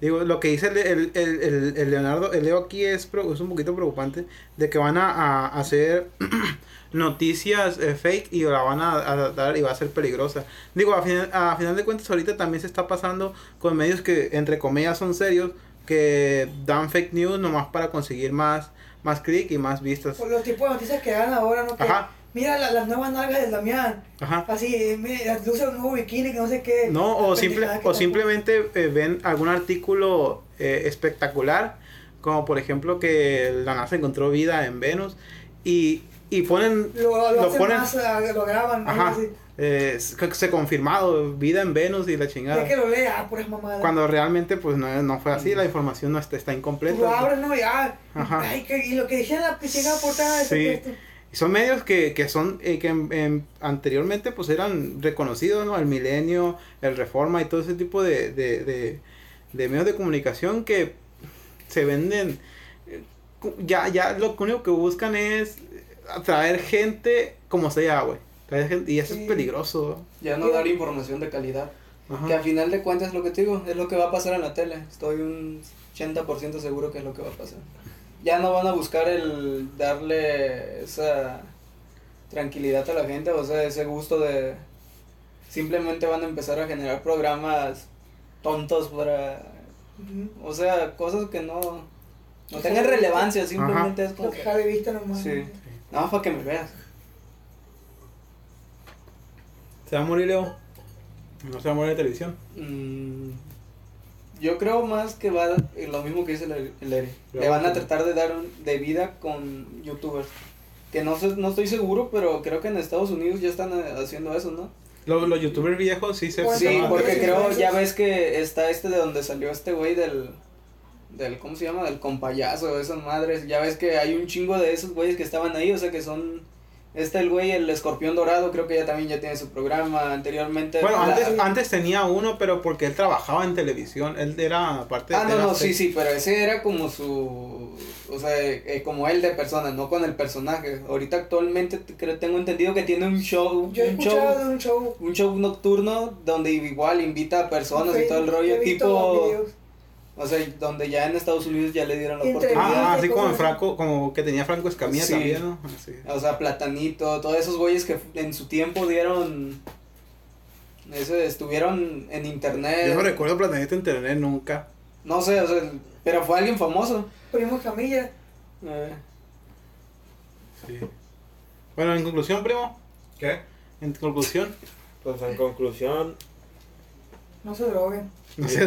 Digo, lo que dice el, el, el, el- el Leonardo, el Leo aquí es, es un poquito preocupante, de que van a, a hacer noticias eh, fake y la van a, a dar y va a ser peligrosa. Digo, a final, a final de cuentas ahorita también se está pasando con medios que entre comillas son serios, que dan fake news nomás para conseguir más, más clic y más vistas. Por los tipos de noticias que dan ahora, ¿no? Que, Ajá. Mira la- las nuevas nalgas del Damián. Ajá. Así, mira, luce un nuevo bikini que no sé qué. No, o, simple, o simplemente eh, ven algún artículo eh, espectacular, como por ejemplo que la NASA encontró vida en Venus, y, y ponen, Lo, lo, lo hacen ponen- más, ah, lo graban, ajá, así. Eh, se, se confirmado vida en Venus y la chingada. Ya que lo lea, ah, puras mamadas. Cuando realmente pues no, no fue así, la información no está, está Tú incompleta. lo abres, ¿no? Y, ah, Ajá. ay, que, y lo que decía la chingada portada Sí. son medios que, que son eh, que en- en- anteriormente pues eran reconocidos, ¿no? El Milenio, el Reforma y todo ese tipo de, de, de, de medios de comunicación que se venden. eh, Ya, ya lo único que buscan es atraer gente como sea, güey. Y eso Sí. es peligroso. Ya no dar información de calidad. Ajá. Que a final de cuentas, lo que te digo, es lo que va a pasar en la tele. Estoy un 80% seguro que es lo que va a pasar. Ya no van a buscar el darle esa tranquilidad a la gente, o sea, ese gusto de... Simplemente van a empezar a generar programas tontos para... O sea, cosas que no... No tengan relevancia, simplemente es como Lo que que... jale vista nomás. Sí. Nada más para que me veas. ¿Se va a morir Leo? No se va a morir de televisión. Mm, yo creo más que va lo mismo que dice el, el Eri. Le van a tratar de dar un- de vida con youtubers. Que no sé, no estoy seguro, pero creo que en Estados Unidos ya están eh, haciendo eso, ¿no? Los, los youtubers viejos sí se Pues Sí, porque creo, ya ves que está este de donde salió este güey del, del, ¿cómo se llama? Del compayazo, esas madres. Ya ves que hay un chingo de esos güeyes que estaban ahí, o sea que son, este el güey, el escorpión dorado, creo que ya también ya tiene su programa anteriormente. Bueno, la- antes, antes tenía uno, pero porque él trabajaba en televisión. Él era parte Ah, de no, la- no, sí, sí, pero ese era como su, o sea, eh, como él de persona, no con el personaje. Ahorita actualmente creo, tengo entendido que tiene un show, Yo he un escuchado show, de un show. un show nocturno donde igual invita a personas y todo el rollo, tipo, videos. O sea, donde ya en Estados Unidos ya le dieron la oportunidad. Ah, así como en. Franco, como que tenía Franco Escamilla Sí. también, ¿no? Así. O sea, Platanito, todos esos güeyes que en su tiempo dieron. Ese, estuvieron en internet. Yo no recuerdo Platanito en internet nunca. No sé, o sea, pero fue alguien famoso. Primo Camilla. Eh, Sí. Bueno, en conclusión, primo, ¿Qué? en conclusión, Pues en conclusión, No se droguen. no sé,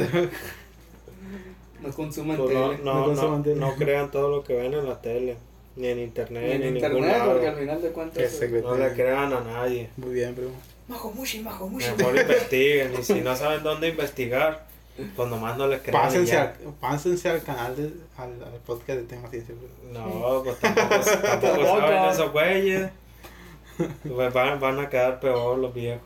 no consuman pues no, tele. no, No no, consuman tele. no crean todo lo que ven en la tele, ni en internet, Ni ni en ningún internet, lado. porque al final de cuentas. Que se- No le crean a nadie. muy bien, primo. Majo mushi, majo mushi. Mejor investiguen. Y si no saben dónde investigar, pues nomás no le crean. Pásense al, pásense al canal, de, al, al podcast de Tema Ciencia. primo. No, pues tampoco, tampoco saben esos güeyes. Pues van, van a quedar peor los viejos.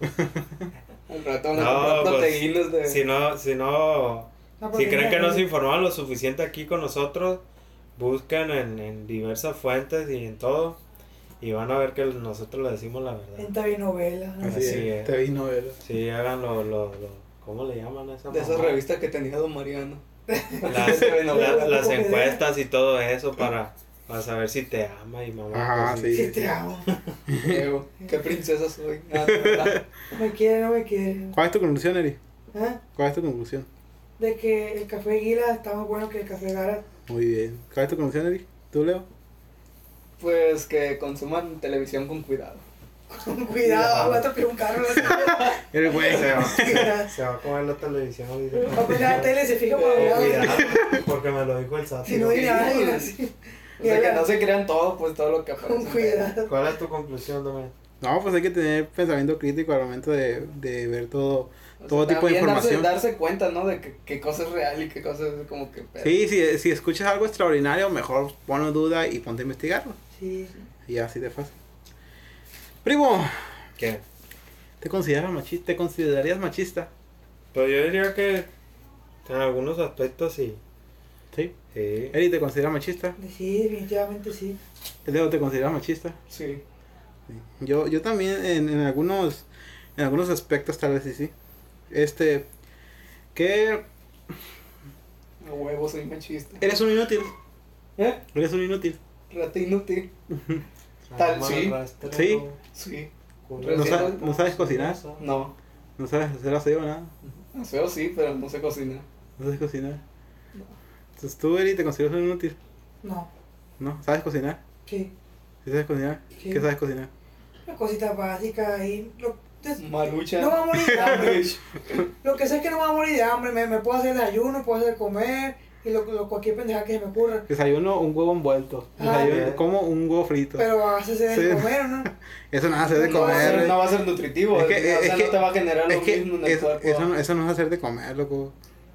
Al rato van a No, comprar pues, de. Si no, si no, Si creen que no se de- informaron lo suficiente aquí con nosotros, busquen en, en diversas fuentes y en todo. Y van a ver que nosotros les decimos la verdad. En TV novela. ¿no? Así, Así es. es. Te vi novela. Sí, hagan lo, lo, lo ¿cómo le llaman a esa de esa mamada? revista que tenía Don Mariano. Las, la- las encuestas y todo eso para, para saber si te ama y mamá. Ajá, pues, sí. Sí, te amo. ¿Qué princesa soy? Ah, ah, Me quiere, no me quiere. ¿Cuál es tu conclusión, Eri? ¿Ah? ¿Cuál es tu conclusión? De que el café Guila está más bueno que el café Gara. Muy bien. ¿Cuál es tu conclusión, Eri? ¿Tú, Leo? Pues que consuman televisión con cuidado. Cuidado, aguanta pero un carro. El güey. Se va, Va se va a comer la televisión ahorita. a poner la tele se fija por cuidado, porque me lo dijo el Si sátiro. no Sí, alguien así. O sea, que no se crean todo, pues todo lo que aparece. Con cuidado. ¿Cuál es tu conclusión, Domén? No, pues hay que tener pensamiento crítico al momento de, de ver todo. O Todo sea, tipo de también darse- información. Darse, cuenta, ¿no? De que, qué cosa es real y qué cosa es como que... pedo. Sí, si, si escuchas algo extraordinario, mejor ponlo duda y ponte a investigarlo. Sí. Y así de fácil. Primo, ¿Qué? ¿te consideras machista? ¿Te considerarías machista? Pues yo diría que en algunos aspectos sí. Sí. Sí. Eri, ¿te consideras machista? Sí, definitivamente sí. Leo, ¿te consideras machista? Sí. Sí. Yo, yo también en, en algunos en algunos aspectos tal vez sí, sí. Este, que A huevo, soy machista. eres un inútil. ¿Eh? Eres un inútil. Rata inútil. Tal, sí. Sí. Sí. No, sa- no sabes cocinar, No. no sabes hacer aseo, nada. Feo sí, pero no sé cocinar. No sabes cocinar. Entonces tú, Eri, te consideras un inútil. No. ¿No? ¿Sabes cocinar? Sí. ¿Sí sabes cocinar? Sí. ¿Qué sabes cocinar? Una cosita básica ahí. Lo, Marucha. no va a morir de hambre. Lo que sé es que no va a morir de hambre. Me, me puedo hacer desayuno, puedo hacer comer. Y lo, lo- cualquier pendejada que se me ocurra. Desayuno un huevo envuelto. Ah, Desayuno, como un huevo frito. Pero vas a hacer de Sí. comer, ¿o ¿no? Eso no es hacer de No, comer. no, no va a ser nutritivo. Es que- o sea, es que- no te va a generar Es lo que mismo en el eso, cuerpo. eso, no, eso no es hacer de comer, loco.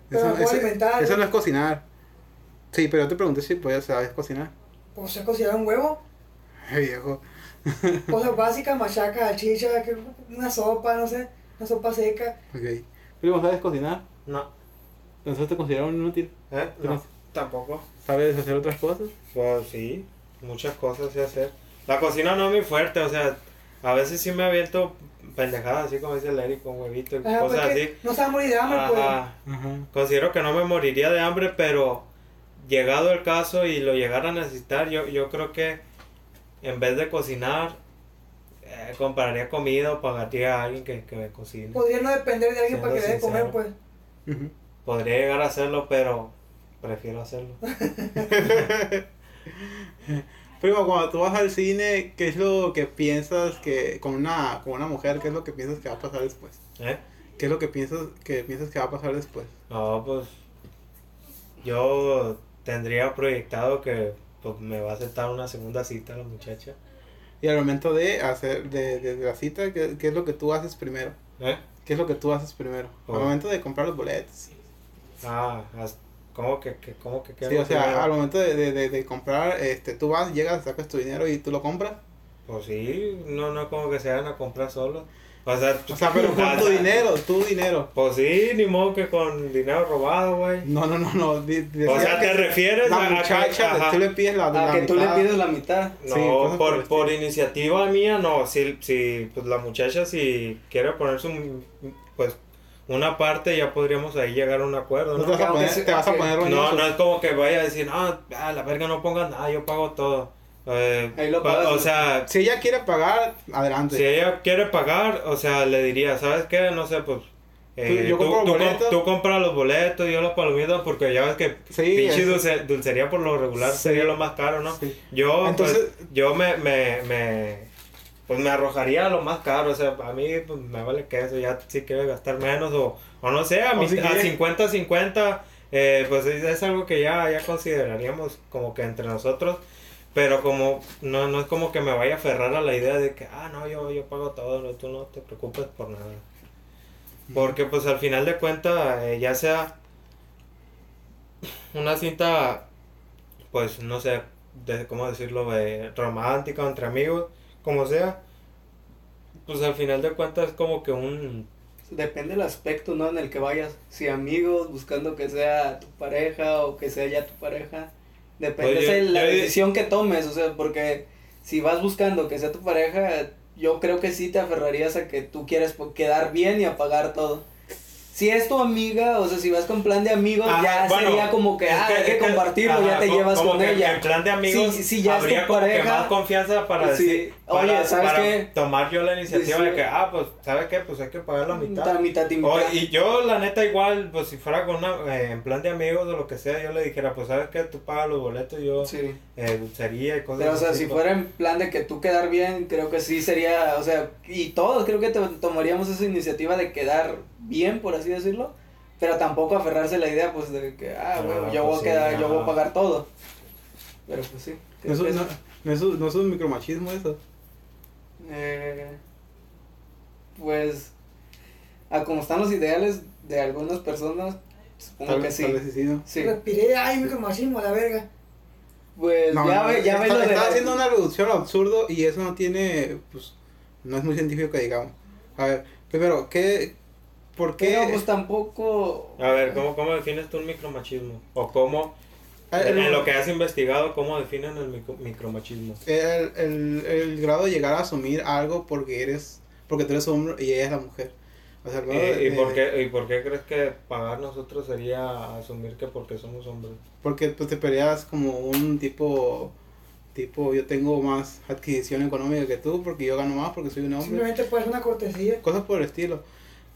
Pero Eso, eso- alimentar, eso ¿no? no es cocinar. Sí, pero yo te pregunté si podías sabes cocinar. Pues sé cocinar un huevo. Viejo. Cosas básicas, machaca, chicha, que- una sopa, no sé. Una sopa seca. Ok. Primo, ¿sabes cocinar? No. Entonces te consideras un inútil. ¿Eh? Pero- No. Tampoco. ¿Sabes hacer otras cosas? Pues sí, muchas cosas sé hacer. La cocina no es muy fuerte, o sea, a veces sí me aviento pendejadas, así como dice Eric, con huevito y Ajá, cosas así. no se va a morir de hambre, pues. Ajá. Considero que no me moriría de hambre, pero llegado el caso y lo llegara a necesitar, yo, yo creo que en vez de cocinar, eh, compraría comida o pagaría a alguien que, que me cocine. Podría no depender de alguien para que le dé comer, pues. Podría llegar a hacerlo, pero prefiero hacerlo. Primo, cuando tú vas al cine, ¿qué es lo que piensas que con una, con una mujer, qué es lo que piensas que va a pasar después? ¿Eh? ¿Qué es lo que piensas que piensas que va a pasar después? No, pues yo tendría proyectado que pues, me va a aceptar una segunda cita la muchacha. Y al momento de hacer de, de la cita, ¿qué, qué es lo que tú haces primero? ¿Eh? ¿Qué es lo que tú haces primero? Oh. Al momento de comprar los boletos. Ah, ¿cómo que, que, cómo que qué Sí, o sea, primero? al momento de, de, de, de comprar, este, tú vas, llegas, sacas tu dinero y tú lo compras. Pues sí, no, no es como que se vayan a comprar solos. O sea, O sea, pero con tu dinero, tu dinero. Pues sí, ni modo que con dinero robado, güey. No, no, no, no. O sea, que ¿te refieres a- La a que- muchacha, tú le pides la, A la Ah, que tú le mitad. pides la mitad. No, Sí, por por, iniciativa mía, no. Si, si pues la muchacha si quiere poner su, pues, una parte ya podríamos ahí llegar a un acuerdo, No ¿no? te vas a poner, vas a aunque- poner No, no es como que vaya a decir, no, a la verga no pongas nada, yo pago todo. Eh, Ahí lo pa- pagas, o sea, Si ella quiere pagar, adelante. si ella quiere pagar, o sea, le diría, ¿sabes qué? No sé, pues... eh, Tú- compro tú, boletos. tú compras los boletos yo los palomitas porque ya ves que Sí, pinche dulce- dulcería por lo regular Sí. sería lo más caro, ¿no? Sí. Yo, Entonces- pues, yo me, me, me, pues me arrojaría a lo más caro, o sea, a mí pues, me vale que eso, ya si quiere gastar menos o, o no sé, a, O mi- si a quiere- 50-50, eh, pues es, es algo que ya, ya consideraríamos como que entre nosotros, pero como no, no es como que me vaya a aferrar a la idea de que, ah, no, yo, yo pago todo, no, tú no te preocupes por nada. Porque pues al final de cuentas, eh, ya sea una cinta, pues no sé, de, ¿cómo decirlo? De romántica entre amigos, como sea, pues al final de cuentas es como que un... Depende del aspecto, ¿no? En el que vayas. Si amigos, buscando que sea tu pareja o que sea ya tu pareja. Depende de la yo- decisión que tomes, o sea, porque si vas buscando que sea tu pareja, yo creo que sí te aferrarías a que tú quieres quedar bien y a pagar todo. Si es tu amiga, o sea, si vas con plan de amigos, Ah, ya bueno, sería como que, ah, hay que compartirlo, ya te llevas como con que ella. En plan de amigos, Si- si ya es habría tu como que pareja, más confianza para sí. decir, Oye, para, ¿sabes para qué? tomar yo la iniciativa Sí, de que, ah, pues, ¿sabes qué? Pues hay que pagar la mitad. Mitad, mitad y O- mitad. y yo, la neta, igual, pues si fuera con una, eh, en plan de amigos o lo que sea, yo le dijera, pues, ¿sabes qué? Tú pagas los boletos, yo, Sí. eh, dulcería y cosas Pero, o sea, así, si pues. fuera en plan de que tú quedar bien, creo que sí sería, o sea, y todos creo que te- tomaríamos esa iniciativa de quedar bien, por así decirlo, pero tampoco aferrarse a la idea, pues, de que, ah, Ah, bueno, yo pues voy a sí, quedar, yo voy a pagar todo. Pero, pues sí. Eso, no, eso- no, es un- micromachismo eso. eh, pues, a como están los ideales de algunas personas, supongo Tal, que sí. tal vez sí, sí, ¿no? Sí, Respiré, ay, micromachismo, a la verga. pues, No, ya, no, ve, ya está, ves lo de está la- haciendo una reducción absurdo y eso no tiene, pues, no es muy científico que digamos. A ver, primero, ¿qué, por qué? Pero, pues, tampoco... A ver, ¿cómo, ¿cómo defines tú un micromachismo? O cómo, Ah, el, en lo que has investigado, cómo definen el micro- micromachismo? el, el, el grado de llegar a asumir algo porque eres, porque tú eres hombre y ella es la mujer. O sea, ¿Y, de- y por de- qué, ¿Y por qué crees que pagar nosotros sería asumir que porque somos hombres? Porque pues te peleas como un tipo, tipo, yo tengo más adquisición económica que tú porque yo gano más porque soy un hombre. Simplemente puede ser una cortesía. cosas por el estilo.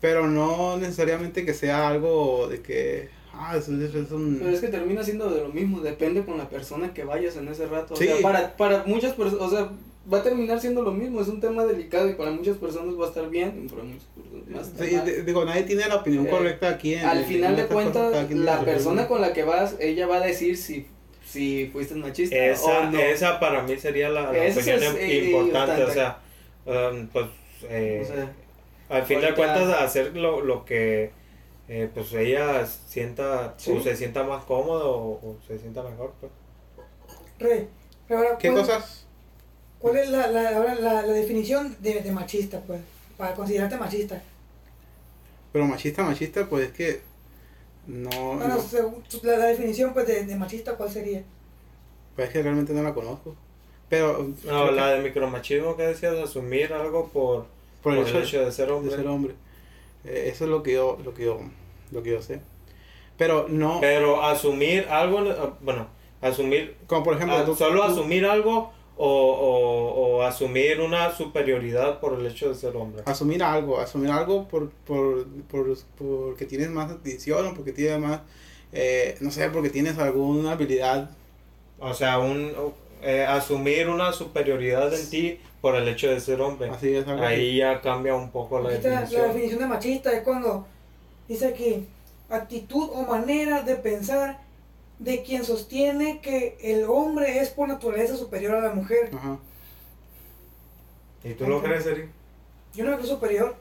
Pero no necesariamente que sea algo de que, ah, eso, eso es un... Pero es que termina siendo de lo mismo, depende con la persona que vayas en ese rato. O Sí. sea, para, para muchas personas, o sea, va a terminar siendo lo mismo, es un tema delicado y para muchas personas va a estar bien para muchas personas Sí, de- digo, nadie tiene la opinión Eh, correcta aquí. en- Al en final de cuentas, la persona con la que vas, ella va a decir si, si fuiste machista Esa, o no. esa para mí sería la, la es, eh, importante. O sea, um, pues eh, O sea, al fin de cuentas hacer lo, lo que eh, pues ella sienta Sí. o se sienta más cómodo o, o se sienta mejor. Pues. Rey. Pero ahora, ¿Qué ¿cuál, cosas? ¿Cuál es la, la, ahora la, la definición de, de machista, pues? Para considerarte machista. Pero machista, machista, pues es que no, No, no, según la, la definición pues, de, de machista, ¿cuál sería? pues es que realmente no la conozco. Pero No, la que de micromachismo que decías, asumir algo por, por el por hecho, el hecho de ser de hombre. ser hombre. Eh, eso es lo que yo, lo que yo, lo que yo sé. Pero no, Pero asumir algo, eh, bueno, asumir, como por ejemplo, tú- solo tú- asumir algo o, o, o asumir una superioridad por el hecho de ser hombre. asumir algo, asumir algo por, por, por, porque tienes más adquisición o porque tienes más, eh, no sé, porque tienes alguna habilidad. O sea, un, eh, asumir una superioridad en ti por el hecho de ser hombre. Así es. Ahí ya cambia un poco la Aquí está la, definición. definición de machista es cuando dice aquí actitud o manera de pensar de quien sostiene que el hombre es por naturaleza superior a la mujer. Ajá. ¿Y tú lo crees, Eri? Yo no me creo superior.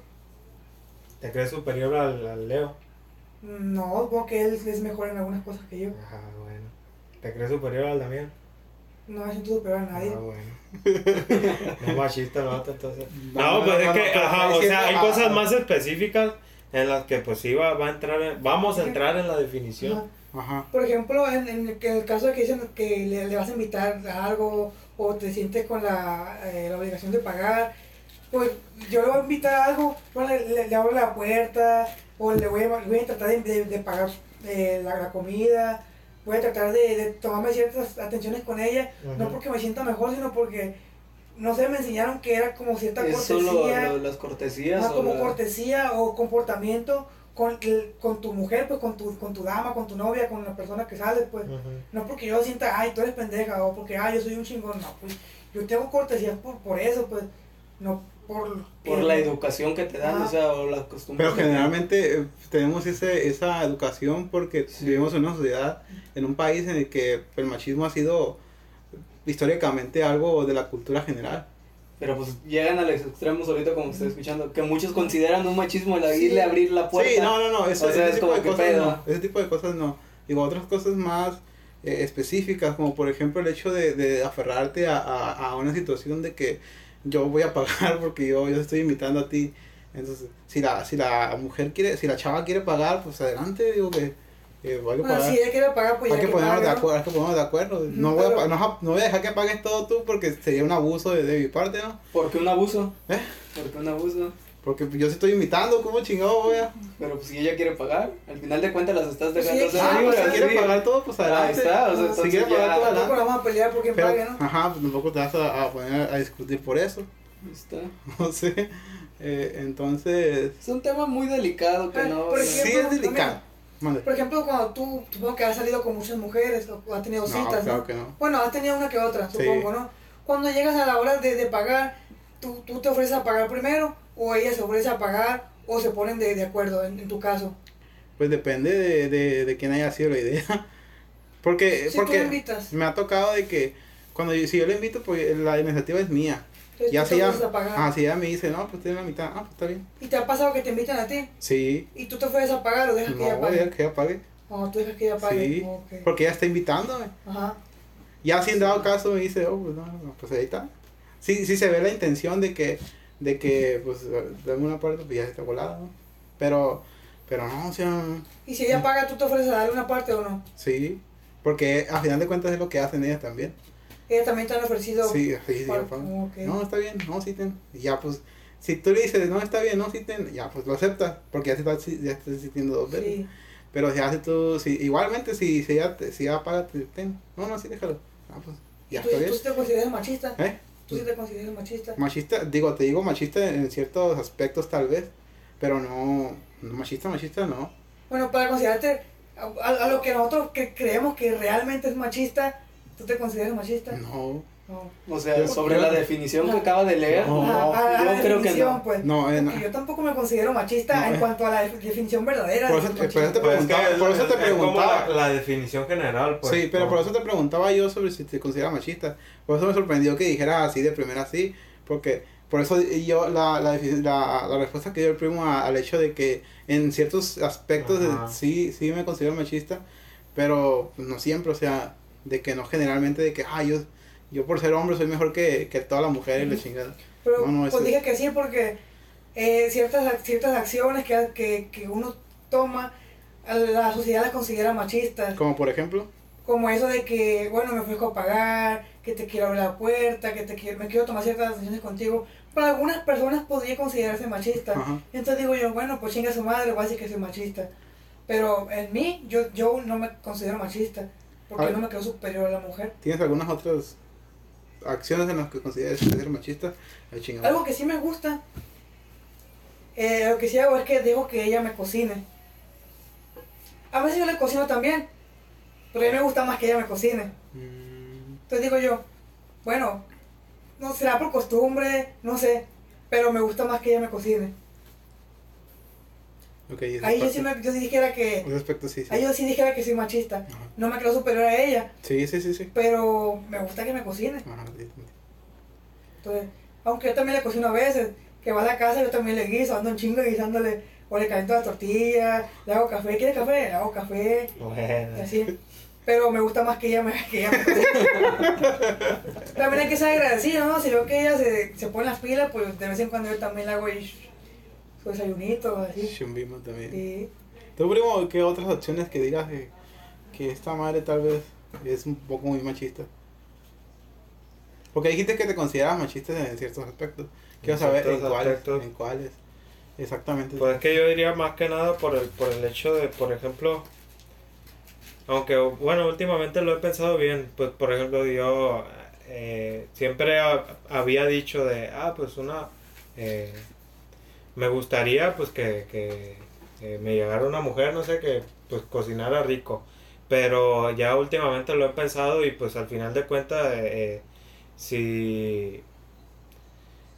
¿Te crees superior al, al Leo? No, supongo que él es mejor en algunas cosas que yo. Ajá, bueno. ¿Te crees superior al Damián? No me siento superior a nadie. Ah, bueno. no machista el vato, entonces. No, No, pues no, es no, que, no, ajá, o sea, hay cosas más específicas en las que pues sí va, va a entrar, en- vamos a entrar en la definición. Ajá. Ajá. Por ejemplo, en, en el, que en el caso de que dicen que le, le vas a invitar a algo o te sientes con la, eh, la obligación de pagar, pues yo le voy a invitar a algo, pues, le, le- le abro la puerta, o le voy a, voy a tratar de, de- de pagar eh, la, la comida, voy a tratar de, de tomarme ciertas atenciones con ella, no porque me sienta mejor, sino porque, no sé, me enseñaron que era como cierta cortesía, lo- las cortesías. más o como la- cortesía o comportamiento con, con tu mujer, pues con tu, con tu dama, con tu novia, con la persona que sales, pues. No porque yo sienta, ay, tú eres pendeja, o porque, ay, yo soy un chingón, no, pues yo tengo cortesías por, por eso, pues, no por... Por la educación que te dan, Ajá. o sea, o las costumbres. Pero generalmente eh, tenemos ese, esa educación porque Sí. vivimos en una sociedad, en un país en el que el machismo ha sido históricamente algo de la cultura general. Pero pues llegan a los extremos ahorita, como estoy escuchando, que muchos consideran un machismo el Sí. irle a abrir la puerta. Sí, no, no, no, eso, O sea, ese es tipo como de que cosas pedo. no, ese tipo de cosas no. Digo, otras cosas más eh, específicas, como por ejemplo el hecho de, de aferrarte a, a, a una situación de que yo voy a pagar porque yo, yo estoy invitando a ti. Entonces, si la, si la mujer quiere, si la chava quiere pagar, pues adelante, digo que eh, hay que Bueno, pagar. si ella quiere pagar, pues hay ya que que ponernos de acuerdo, hay que ponernos de acuerdo. No voy, a, no, no voy a dejar que pagues todo tú porque sería un abuso de, de mi parte, ¿no? ¿Por qué un abuso? ¿Eh? ¿Por qué un abuso? Porque yo se estoy invitando, ¿cómo chingado voy a? Pero pues si ella quiere pagar, al final de cuentas las estás Pues sí, dejando Ah, pues si quiere pagar todo, pues Ahí adelante. está, o sea, Si quiere pagar todo, adelante. Tampoco la vamos a pelear por quien Pero, pague, ¿no? ajá, pues tampoco te vas a, a poner a discutir por eso. Ahí está. No sé. Eh, entonces. Es un tema muy delicado que Ah, no... por Sí ejemplo, es delicado. Mande. Por ejemplo, cuando tú, supongo que has salido con muchas mujeres, o has tenido No, citas, claro ¿no? que no. Bueno, has tenido una que otra, Sí. supongo, ¿no? Cuando llegas a la hora de, de pagar, ¿tú, ¿tú te ofreces a pagar primero? ¿O ella se ofrece a pagar? ¿O se ponen de, de acuerdo en, en tu caso? Pues depende de, de, de quién haya sido la idea. Porque, Si porque me ha tocado de que cuando yo, si yo le invito, pues la iniciativa es mía. entonces Ya tú si te ella, ofreces a pagar. ah, me dice, no, pues tiene la mitad, ah, pues está bien. ¿Y te ha pasado que te invitan a ti? Sí, ¿Y tú te ofreces a pagar o dejas que ella no, pague? ya que ella pague. O tú dejas que ella pague. Sí, Ok. porque ella está invitándome. Ajá. Ya si en dado caso me dice, oh, pues no, no, pues ahí está. Sí, sí se ve la intención de que, de que, pues, de alguna parte, pues ya está volado, ¿no? Pero, pero no, o sea, ¿Y si ella paga, tú te ofreces a darle una parte o no? sí. Porque a final de cuentas es lo que hacen ellas también. Ella también te han ofrecido. Sí, sí, sí, par- ya pagan. ok. No, está bien, no, sí ten. Y ya, pues, si tú le dices, no, está bien, no, sí ten, ya, pues lo aceptas, porque ya te estás, ya estás sintiendo dos veces. Sí. Pero si hace tú, si, igualmente, si, si, ella, te- si paga, te, ten. No, no, sí, déjalo. Ah, pues, ya ¿Tú, está tú bien. sí te consideras machista? ¿Eh? ¿Tú sí te consideras machista? Machista, digo, te digo machista en ciertos aspectos tal vez, pero no, machista, machista no. Bueno, para considerarte a, a- a lo que nosotros que creemos que realmente es machista, ¿tú te consideras machista? No. O sea, Yo- sobre yo- la definición que No. acaba de leer, No. no, A- a- yo creo que no. pues. no, eh. Porque yo tampoco me considero machista No, en eh. cuanto a la def- definición verdadera. Por eso- ser por eso te machista. Pues es que preguntaba- por eso te preguntaba. la, la definición general, pues. sí, pero ¿no? por eso te preguntaba yo sobre si te consideras machista. Por eso me sorprendió que dijeras así de primera así, porque por eso yo la, la, la, la respuesta que dio el primo a- al hecho de que en ciertos aspectos de- sí, sí me considero machista, pero no siempre, o sea, de que no generalmente de que, ah, yo, yo por ser hombre soy mejor que, que todas las mujeres y la chingada. Pero No, no, pues eso- dije que sí porque eh, ciertas, ciertas acciones que, que, que uno toma, la sociedad las considera machistas. Como por ejemplo, Como eso de que, bueno, me ofrezco a pagar, que te quiero abrir la puerta, que te quiero, me quiero tomar ciertas decisiones contigo. Para algunas personas podría considerarse machista. ajá, Entonces digo yo, bueno, pues chinga su madre, voy a decir que soy machista. Pero en mí, yo, yo no me considero machista, porque ver. no me creo superior a la mujer. ¿tienes algunas otras acciones en las que consideras ser machista? Ay, chingada. Algo que sí me gusta, eh, lo que sí hago es que dejo que ella me cocine. A veces yo le cocino también, pero a mí me gusta más que ella me cocine. Mm, Entonces digo yo, bueno, no será por costumbre, no sé, pero me gusta más que ella me cocine. Ahí yo sí, me, yo sí dijera que, ese aspecto sí, sí. ahí yo sí dijera que soy machista. Ajá. No me creo superior a ella, Sí, sí, sí, sí. pero me gusta que me cocine. Ajá, sí, sí. Entonces, aunque yo también le cocino a veces, que va a la casa yo también le guiso, ando en chingo guisándole, o le caliento la tortilla, le hago café, ¿quiere café? Le hago café, y Bueno. así. Pero me gusta más que ella me, que ella me. También hay que ser agradecido, ¿no? Si veo que ella se, se pone las pilas, pues de vez en cuando yo también le hago ahí su desayunito, así. Chumbismo también. Sí. ¿Tú, primo, qué otras acciones que digas que, que esta madre tal vez es un poco muy machista? Porque hay gente que te considera machista en ciertos aspectos. Quiero En saber en cuáles. En cuáles. Exactamente. Pues es que yo diría más que nada por el, por el hecho de, por ejemplo, aunque bueno, últimamente lo he pensado bien, pues por ejemplo yo eh, siempre ha- había dicho de, ah, pues una, eh, me gustaría pues que, que eh, me llegara una mujer, no sé, que pues cocinara rico, pero ya últimamente lo he pensado y pues al final de cuentas, eh, eh, si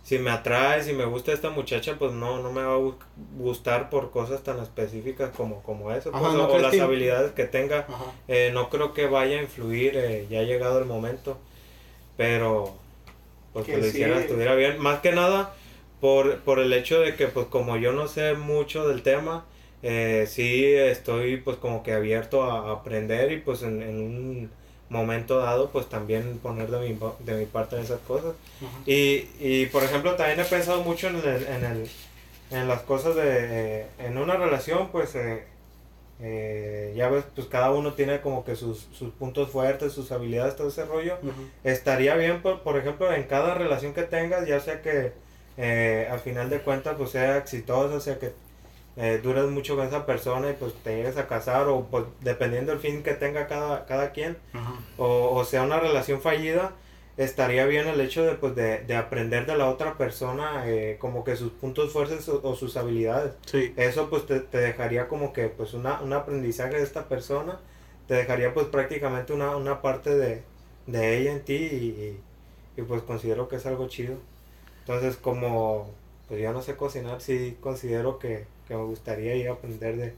si me atrae, si me gusta esta muchacha, pues no, no me va a gu- gustar por cosas tan específicas como, como eso, Ajá, pues, ¿no o, las que- habilidades que tenga. Eh, no creo que vaya a influir, eh, ya ha llegado el momento, pero pues que, Que lo sí. hiciera estuviera bien. Más que nada por, por el hecho de que pues como yo no sé mucho del tema, eh, sí estoy pues como que abierto a, aprender y pues en, en un momento dado pues también poner de mi, de mi parte en esas cosas. Ajá. Y, y por ejemplo, también he pensado mucho en, el, en, el, en las cosas de. en una relación, pues. eh, eh, ya ves, pues cada uno tiene como que sus, sus puntos fuertes, sus habilidades, todo ese rollo. Ajá. Estaría bien, por, por ejemplo, en cada relación que tengas, ya sea que eh, al final de cuentas pues sea exitosa, o sea que eh, dures mucho con esa persona y pues te llegues a casar o pues dependiendo del fin que tenga cada, cada quien o, o sea una relación fallida, estaría bien el hecho de, pues, de, de aprender de la otra persona eh, como que sus puntos fuertes o, o sus habilidades. Sí. Eso pues te, te dejaría como que pues una, un aprendizaje de esta persona, te dejaría pues prácticamente una, una parte de, de ella en ti y, y, y, pues considero que es algo chido. Entonces como pues yo no sé cocinar, sí considero que, que me gustaría ir a aprender de,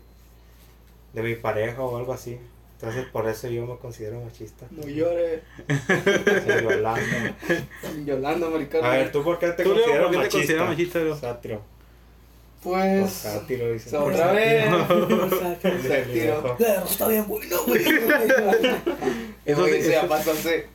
de mi pareja o algo así. Entonces por eso yo me considero machista. No llores. Sí, Yolanda. Yolanda, maricón. A ver, ¿tú por qué te ¿Tú, Leo, consideras por qué te machista? consideras machista. Pues. Sátiro, otra vez. Dice el Sátiro. está bien bueno, güey. Eso sí- se ya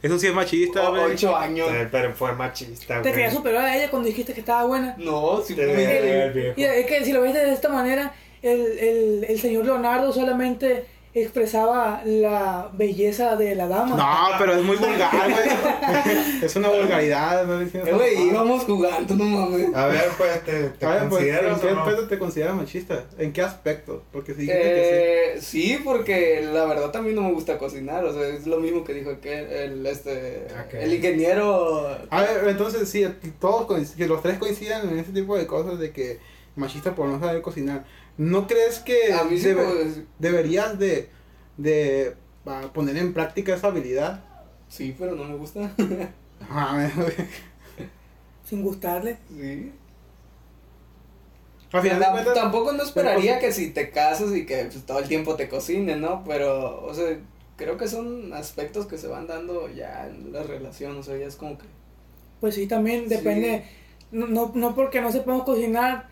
eso- sí es machista, o- güey. ocho años. Eh, Pero fue machista, Te güey. querías superar a ella cuando dijiste que estaba buena. No, si Te fue. veía el viejo. Y es que si lo ves de esta manera, el, el, el señor Leonardo solamente expresaba la belleza de la dama. No, pero es muy vulgar, güey. es una vulgaridad, no. Eh, güey, íbamos jugando, no mames. A ver, pues, ¿te, te A ver, pues, ¿en consideras qué o no? aspecto te consideras machista? ¿En qué aspecto? Porque si dijiste que Eh, sí, porque la verdad también no me gusta cocinar, o sea, es lo mismo que dijo aquel, el, este, el ingeniero. sí. A ver, entonces sí, todos que los tres coincidan en ese tipo de cosas de que machista por no saber cocinar. ¿No crees que A mí sí, debe- pues, deberías de, de ah, poner en práctica esa habilidad? sí, pero no me gusta. Ah. Sin gustarle. sí. Al final de Tam- cuentas, tampoco no esperaría pero- que si te casas y que pues, todo el tiempo te cocines, ¿no? Pero, o sea, creo que son aspectos que se van dando ya en la relación, o sea, ya es como que... Pues sí, también Sí. depende. No, no, no porque no sepamos cocinar.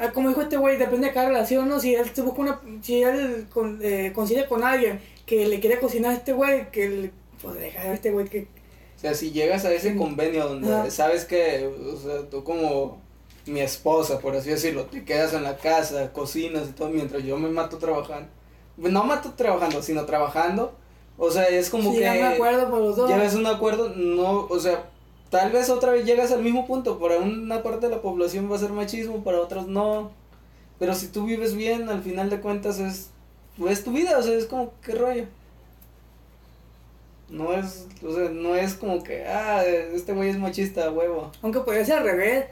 Ah, Como dijo este güey, depende de cada relación, ¿no? Si él se busca una. Si él con, eh, con alguien que le quiere cocinar a este güey, que le. Pues deja a este güey que. O sea, si llegas a ese Sí. convenio donde Ajá. sabes que, o sea, tú como mi esposa, por así decirlo, te quedas en la casa, cocinas y todo, mientras yo me mato trabajando. No mato trabajando, sino trabajando. O sea, es como si que... llegan a un acuerdo por los dos. llegas a un acuerdo, no, o sea, tal vez otra vez llegas al mismo punto, para una parte de la población va a ser machismo, para otras no, pero si tú vives bien, al final de cuentas es, es tu vida, o sea, es como, ¿qué rollo? No es, o sea, no es como que, ah, este güey es machista, huevo. Aunque podría ser al revés.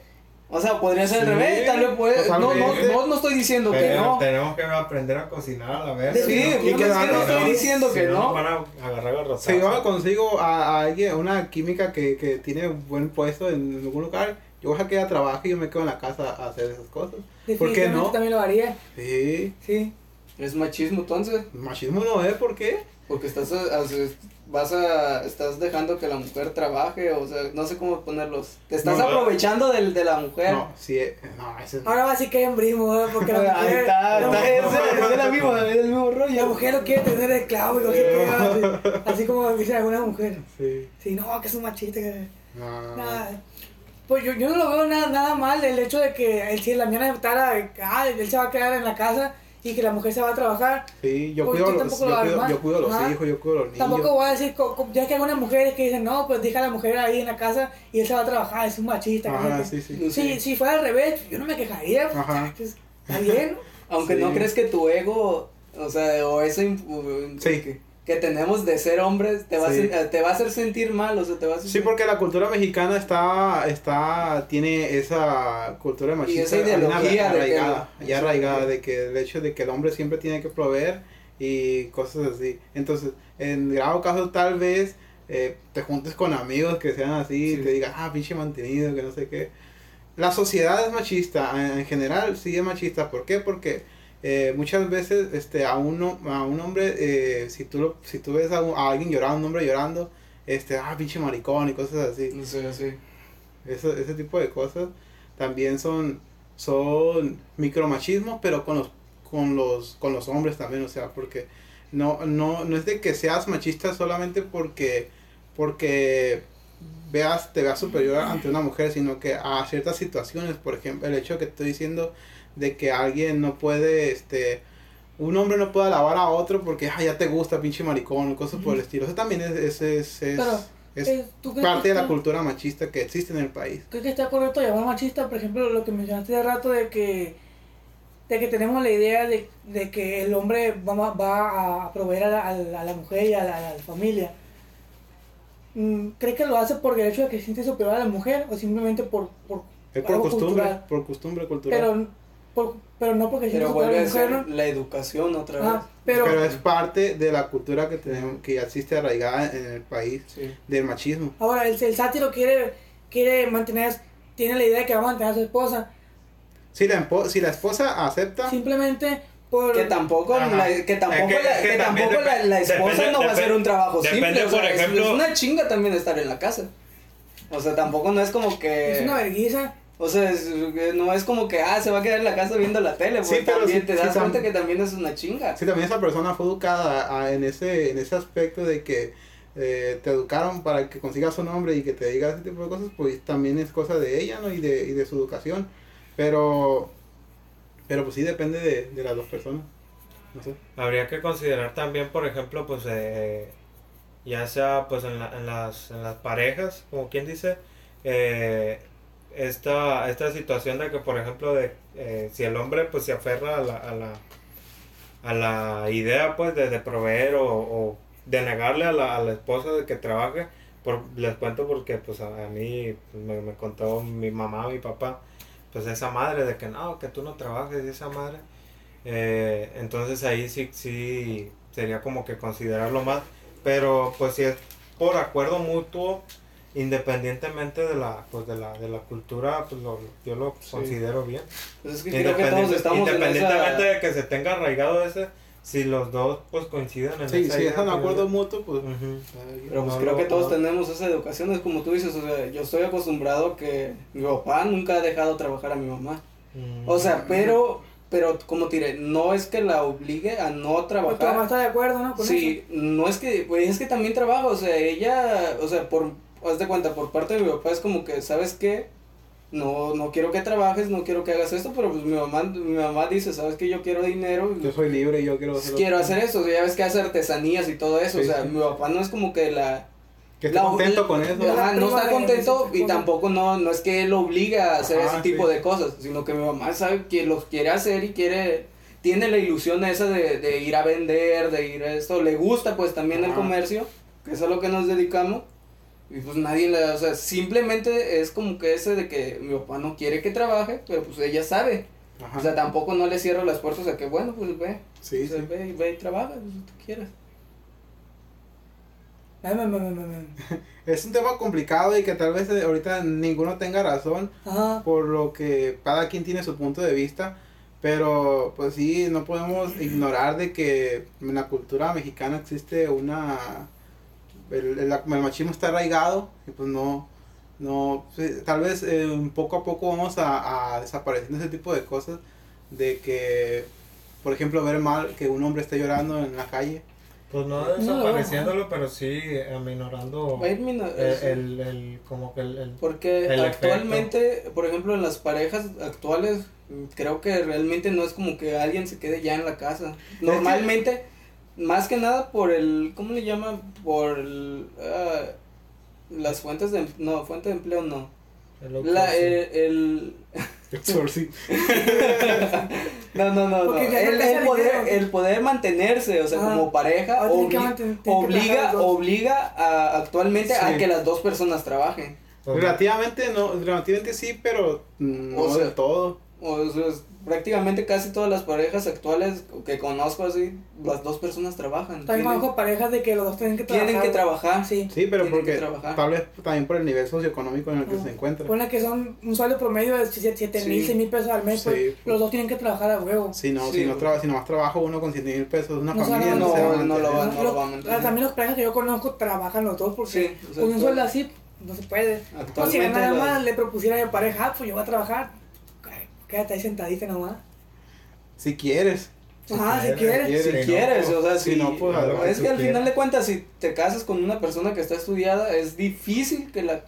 O sea, podría ser al Sí, revés, tal vez puede, no, no, no, no estoy diciendo que no. tenemos que aprender a cocinar a la vez. Sí, Sí, no, es y que que no no, estoy diciendo Si que no, van a agarrar a Si yo consigo a, a alguien, una química que, que tiene buen puesto en algún lugar, yo voy a que ella trabaje y yo me quedo en la casa a hacer esas cosas. ¿Por qué no? también lo haría. Sí, Sí. Es machismo entonces. machismo no es, ¿por qué? Porque estás, a- a- vas a, estás dejando que la mujer trabaje, o sea, no sé cómo ponerlos. Te estás No, aprovechando del, de la mujer. No, sí, eh, no, ese Ahora va decir que hay embrismo, ¿eh? porque la Ahí mujer. está, la está, mujer- es, es, es la misma, es el mismo rollo. La mujer lo quiere tener de esclavo y lo quiere pegar, así, así como dicen algunas mujeres. Sí. Sí, no, que es un machista. Que... No. Nada. Pues yo, yo no lo veo nada, nada mal el hecho de que él, si en la mañana estará, ah, él se va a quedar en la casa y que la mujer se va a trabajar. Sí, yo Pues cuido, los, tampoco yo, lo cuido, yo cuido los Ajá. hijos, yo cuido los niños. Tampoco voy a decir, ya que hay unas mujeres que dicen, no, pues deja a la mujer ahí en la casa y él se va a trabajar, es un machista. Ajá, cállate". sí, sí. Si, si fuera al revés, yo no me quejaría. pues, Ajá. pues, Está bien. Aunque Sí. no crees que tu ego, o sea, o ese imp- Sí. que, que tenemos de ser hombres, te va, Sí. a, te va a hacer sentir mal, o sea, te va a hacer Sí, porque la cultura mexicana está, está, tiene esa cultura machista esa ideología bien de que- arraigada, ya arraigada de que el hecho de que el hombre siempre tiene que proveer y cosas así. Entonces, en grado caso tal vez eh, te juntes con amigos que sean así y Sí. te digan, ah, pinche mantenido, que no sé qué. La sociedad es machista, en, en general sí es machista. ¿Por qué? Porque eh, muchas veces este, a, uno, a un hombre, eh, si, tú lo, si tú ves a, un- a alguien llorando, un hombre llorando, este, ah, pinche maricón y cosas así. Sí. Eso, ese tipo de cosas también son, son micromachismos, pero con los, con los, con los hombres también, o sea, porque no, no, no es de que seas machista solamente porque, porque veas, te veas superior ante una mujer, sino que a ciertas situaciones, por ejemplo, el hecho que estoy diciendo de que alguien no puede, este, un hombre no puede alabar a otro porque ah, ya te gusta, pinche maricón, o cosas por el estilo. Eso también es, es, es, es- Pero, es Eh, ¿tú crees parte de la cultura machista que existe en el país. ¿Crees que está correcto llamar machista? Por ejemplo, lo que mencionaste de rato de que de que tenemos la idea de, de que el hombre va, va a proveer a la, a la- mujer y a la, a la familia. Mm, ¿Crees que lo hace por el hecho de que se siente superior a la mujer o simplemente por, por, Es por costumbre, cultural? por costumbre cultural. Pero, por- pero no porque Pero vuelve a mujer, ser ¿no? la educación otra vez. Pero, Pero es parte de la cultura que tenemos, que ya existe arraigada en el país, Sí. del machismo. ahora el, el sátiro quiere, quiere mantener, tiene la idea de que va a mantener a su esposa. Si la, empo- si la esposa acepta, Simplemente por... Que tampoco, la, que tampoco, Es que- la, es que que también tampoco la, la esposa depende- no va a hacer un trabajo depende, simple. o es- es una chinga también estar en la casa. O sea, tampoco no es como que. Es una vergüenza. O sea, es- no es como que, ah, se va a quedar en la casa viendo la tele. Sí, Porque pero también sí- te sí, das cuenta que también es una chinga. si también esa persona fue educada a- en, ese, en ese aspecto de que eh, te educaron para que consigas un nombre y que te diga ese tipo de cosas, pues también es cosa de ella, ¿no? Y de, y de su educación. Pero, pero pues sí depende de, de las dos personas. No sé. Habría que considerar también, por ejemplo, pues eh, ya sea pues en, la- en las, en las parejas, como quien dice, eh, esta, esta situación de que, por ejemplo, de eh, si el hombre pues se aferra a la, a la, a la idea pues de, de proveer o, de negarle a la, a la esposa de que trabaje, por, les cuento porque pues a, mí pues, me, me contó mi mamá, mi papá, pues esa madre de que no, que tú no trabajes esa madre. Eh, entonces ahí sí, sí sería como que considerarlo más. Pero pues si es por acuerdo mutuo, independientemente de la, pues de la, de la cultura, pues lo- yo lo Sí. considero bien. Pues es que creo que todos Independiente- estamos en independientemente esa... de que se tenga arraigado ese, si los dos pues coinciden en Sí, esa si idea, es un pues, acuerdo mutuo, pues... ay, Pero pues no creo lo- que todos no- tenemos esa educación, es como tú dices, o sea, yo estoy acostumbrado que mi papá nunca ha dejado trabajar a mi mamá. Mm. O sea, pero, pero como te diré, no es que la obligue a no Porque mamá trabajar. está de acuerdo, ¿no? Con Sí, no es que, pues es que también trabaja, o sea, ella, o sea, por, haz de cuenta, por parte de mi papá es como que, ¿sabes qué? No, no quiero que trabajes, no quiero que hagas esto, pero pues mi mamá, mi mamá dice, ¿sabes qué? Yo quiero dinero, Yo soy libre y yo quiero hacer... quiero hacer eso, o sea, ya ves que hace artesanías y todo eso, Sí, o sea, sí. mi papá no es como que la... Que la- contento con eso. Ajá, no está contento y tampoco no, no es que él obliga a hacer Ajá, ese tipo sí. de cosas, sino que mi mamá sabe que los quiere hacer y quiere, tiene la ilusión esa de, de ir a vender, de ir a esto, le gusta pues también el comercio, que es a lo que nos dedicamos, y pues nadie le, o sea, simplemente es como que ese de que mi papá no quiere que trabaje, pero pues ella sabe, Ajá. o sea, tampoco no le cierro las puertas a que bueno, pues ve, Sí, o sea, sí. ve, ve y trabaja, pues, si tú me. Es un tema complicado y que tal vez eh, ahorita ninguno tenga razón Ajá. por lo que cada quien tiene su punto de vista, pero pues sí, no podemos ignorar de que en la cultura mexicana existe una... El, el- el machismo está arraigado y pues no... no tal vez eh, poco a poco vamos a, a desapareciendo ese tipo de cosas de que, por ejemplo, ver mal que un hombre esté llorando en la calle. Pues no No, desapareciéndolo, pero sí aminorando Va a ir mino- el, el, el- como que el, el- Porque el actualmente, por ejemplo, en las parejas actuales, creo que realmente no es como que alguien se quede ya en la casa. Normalmente, más que nada por el, ¿cómo le llaman? Por el, ah, las fuentes de, no, fuente de empleo no. el La, outsourcing. el, el- no, no, no, no. El, poder, el poder mantenerse, o sea, Ajá. como pareja, obli- obliga, obliga a, actualmente a que las dos personas trabajen. Relativamente no, relativamente sí, pero no O sea, del todo. O sea, prácticamente casi todas las parejas actuales que conozco así, las dos personas trabajan. También Tienen, conozco parejas de que los dos tienen que trabajar. tienen que trabajar. Sí. Sí, pero porque tal vez también por el nivel socioeconómico en el que Ah. se encuentra. Ponle que son un sueldo promedio de 7 mil, Sí. 6 mil pesos al mes, Sí, pues, pues. los dos tienen que trabajar a huevo. Si no, Sí, si no traba, si nomás trabaja uno con 7 mil pesos, una No familia no, va mantener, no lo van- no lo va a mantener. también las parejas que yo conozco trabajan los dos porque Sí, o sea, con un sueldo así no se puede. O si las- más le propusiera a mi pareja, ah, pues yo voy a trabajar, quédate ahí sentadita nomás. Si quieres. Ajá, si quieres, quieres. Si quieres, pues, o sea, si si, no, pues, que es que al final de cuentas, si te casas con una persona que está estudiada, es difícil que la...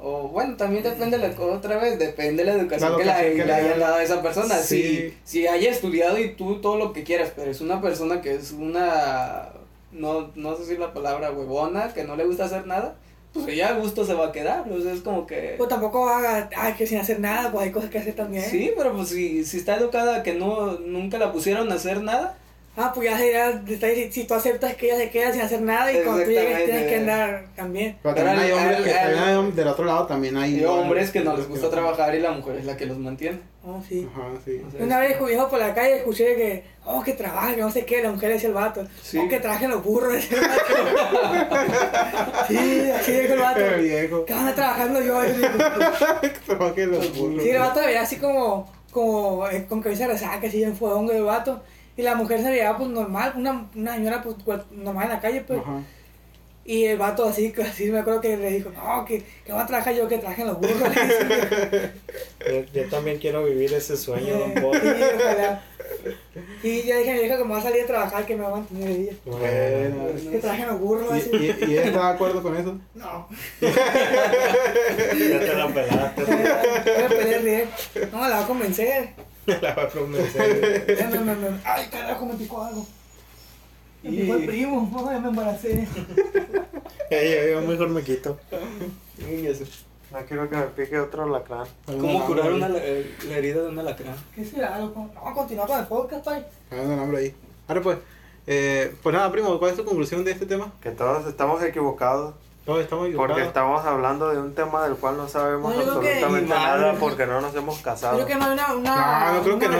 O bueno, también depende, la, otra vez, depende de la educación La que, la, que le hayan dado a esa persona. Sí. Si, si haya estudiado y tú todo lo que quieras, pero es una persona que es una... No, no sé si la palabra huevona, que no le gusta hacer nada, pues ella a gusto se va a quedar. O sea, es como que... Pues tampoco haga, ay, que sin hacer nada, pues hay cosas que hacer también. Sí, pero pues si, si está educada que no nunca la pusieron a hacer nada, Ah, pues ya sería, si, si tú aceptas que ella se queda sin hacer nada y cuando tú llegues tienes que andar también. Pero Pero también hay al- hombres que, también hay del otro lado también hay, hay hombres que no les que gusta trabajar y la mujer es la que los mantiene. Oh, sí. Ajá, sí. O sea, Una vez iba por la calle y escuché que, oh, que trabaja, que no sé qué, la mujer decía el vato. Sí. Oh, que trabajen los burros, el vato. sí, así dijo el vato. Pero viejo. Que van a trabajando yo. Y digo, Trabaje los burros. Sí, el vato veía así como, como con cabeza de resaca, así en fuego el vato. Y la mujer se veía pues normal, una, una señora pues cual- normal en la calle, pues. Ajá. Y el vato así, así me acuerdo que le dijo, no, que, que va a trabajar yo, que trabajen los burros. Yo, yo también quiero vivir ese sueño, don Sí, Polo. ojalá. Y ya dije a mi vieja que me va a salir a trabajar, que me va a mantener ella. Bueno. Que trabajen los burros, ¿Y, así. y, y él está de acuerdo con eso? No, Ya te la pelaste. No, la va a convencer. La va a. Ya me- me- me- Ay, carajo, me picó algo. Me picó el Y- primo, no, ya me embaracé. Ey, yo mejor me quito. y eso. No quiero que me pique otro lacrán. ¿Cómo curar una, eh, la herida de un alacrán? ¿Qué será, loco? Vamos a continuar con el podcast, pai. Ah, no, hambre ahí. Ahora pues, eh, pues nada, primo, ¿cuál es tu conclusión de este tema? Que todos estamos equivocados Todos estamos equivocados. porque estamos hablando de un tema del cual no sabemos No, que- absolutamente nada porque no nos hemos casado. Creo que no hay una. una No, no creo una que no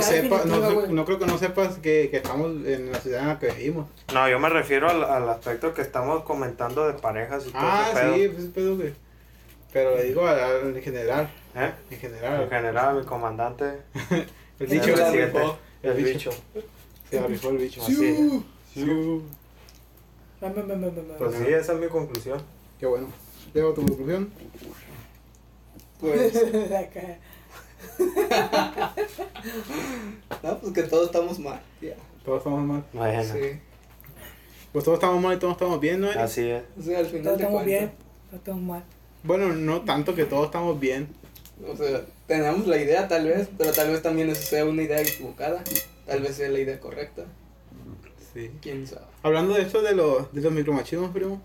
no, creo que no sepas que, que estamos en la ciudad en la que vivimos. No, yo me refiero al, al aspecto que estamos comentando de parejas y todo Ah, ese pedo. sí, pues pedo que. Pero le digo al- al- en general, ¿Eh? en general. En general, el comandante, El Sí, bicho, el, el el bicho. bicho. Se rifó el bicho. Así. Sí. Me- me- Pues sí, esa es mi conclusión. Qué bueno. Leo tu conclusión. Pues, no, pues que todos estamos mal. Ya. Todos estamos mal. Bueno, Sí. Pues todos estamos mal y todos estamos bien, ¿no? Eric? así es. O sea, al final Todos estamos bien, todos estamos mal. Bueno, no tanto que todos estamos bien. O sea, tenemos la idea tal vez, pero tal vez también esa sea una idea equivocada. Tal vez sea la idea correcta. Sí. Quién sabe. Hablando de esto de los, de los micromachismos, primo.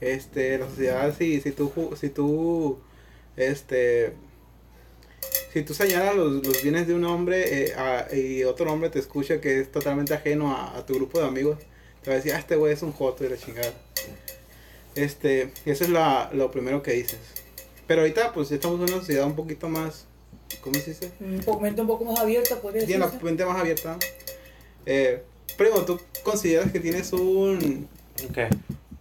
Este, la sociedad, si, si tú, si tú, este, si tú señalas los, los bienes de un hombre eh, a- y otro hombre te escucha que es totalmente ajeno a, a tu grupo de amigos, te va a decir, ah, este güey es un joto y la chingada. Este, eso es la, lo primero que dices. Pero ahorita, pues, estamos en una sociedad un poquito más, ¿cómo se dice? Un poco, mente un poco más abierta, podría Tiene la decirse. mente más abierta. Eh, primo, ¿tú consideras que tienes un, ¿Qué?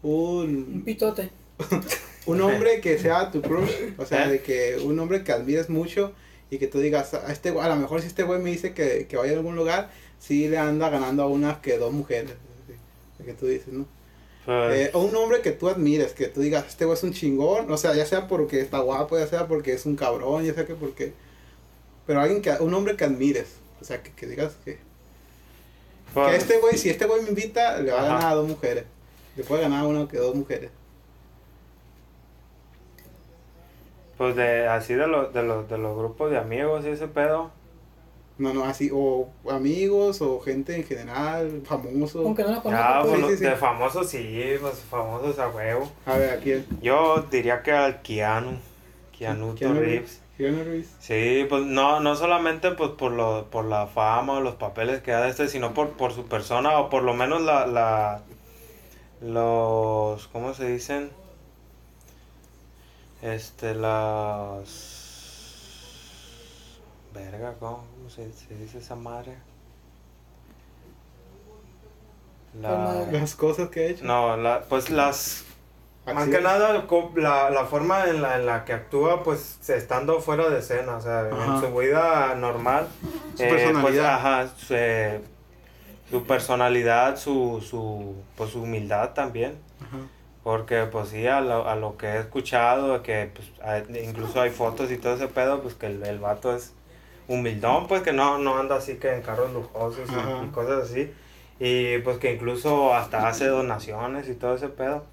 Un un, pitote. un hombre que sea tu crush? O sea, ¿Eh? de que un hombre que admires mucho y que tú digas, a, este, güey- a lo mejor si este güey me dice que, que vaya a algún lugar, sí le anda ganando a una que dos mujeres. así, que tú dices, ¿no? Pues, Eh, o un hombre que tú admires, que tú digas, este güey es un chingón, o sea, ya sea porque está guapo, ya sea porque es un cabrón, ya sea que porque... Pero alguien que, un hombre que admires, o sea, que, que digas que... Pues, Que este güey, si este güey me invita, le va a ganar a dos mujeres. Le puede ganar a uno que dos mujeres. pues de, así de, los de, los, de los grupos de amigos y ese pedo. No, no, así, o amigos, o gente en general, famoso. Aunque no lo Ya, conozco. pues, sí, los- sí, sí. de famosos sí, pues famosos a huevo. A ver, aquí el Yo diría que al Keanu, Keanu Keanu Reeves. Keanu Reeves. Sí, pues no, no solamente pues por lo, por la fama o los papeles que da este, sino por, por su persona o por lo menos la, la los ¿cómo se dicen? Este las verga, ¿cómo, cómo se, se dice esa madre? La madre? Las cosas que ha hecho. no, la, pues las más que es. nada, la, la forma en la, en la que actúa, pues se- estando fuera de escena, o sea, Ajá. en su vida normal. Su eh, personalidad. Pues, ajá, su, eh, su personalidad, su, su, pues, su humildad también. Ajá. Porque, pues sí, a lo, a lo que he escuchado, que pues, hay- incluso hay fotos y todo ese pedo, pues que el, el vato es humildón, pues que no, no anda así que en carros lujosos y- cosas así. Y pues que incluso hasta hace donaciones y todo ese pedo.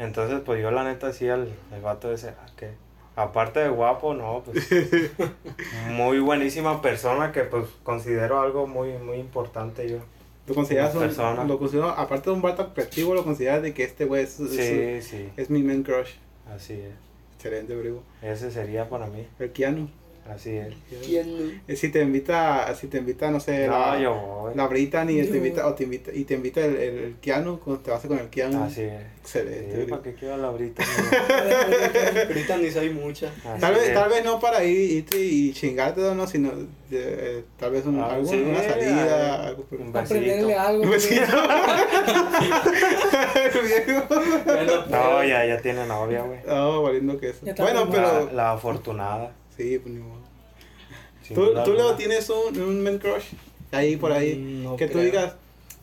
Entonces, pues yo la neta sí al el vato ese, ah, que aparte de guapo, no, pues muy buenísima persona que pues considero algo muy, muy importante yo. Lo consideras un, lo considero, aparte de un vato atractivo, lo consideras de que este güey es, es, Sí, sí, es mi man crush. así es. Excelente, brigo. Ese sería para mí, El Keanu. Así es. ¿Quién Eh, Si te invita, si te invita, no sé, No, la, yo voy. la Brittany y te invita, o te invita, y te invita el, el, el Keanu, cuando te vas con el Keanu. Así es. Excelente, Sí. ¿para qué quiero la brita? Ahorita ni soy mucha. Así Tal vez, tal vez no para ir, irte y chingarte, no, sino de- eh, tal vez un, Ah, algo- sí, una salida, algo un Aprenderle besito. algo. Un besito. No, ya, ya tiene novia, güey. No, valiendo que eso. Bueno, pero. La, la afortunada. Sí, pues ni modo. sin ¿Tú, tú alguna. tienes un, un man crush ahí por ahí Mm, no que tú creo. digas,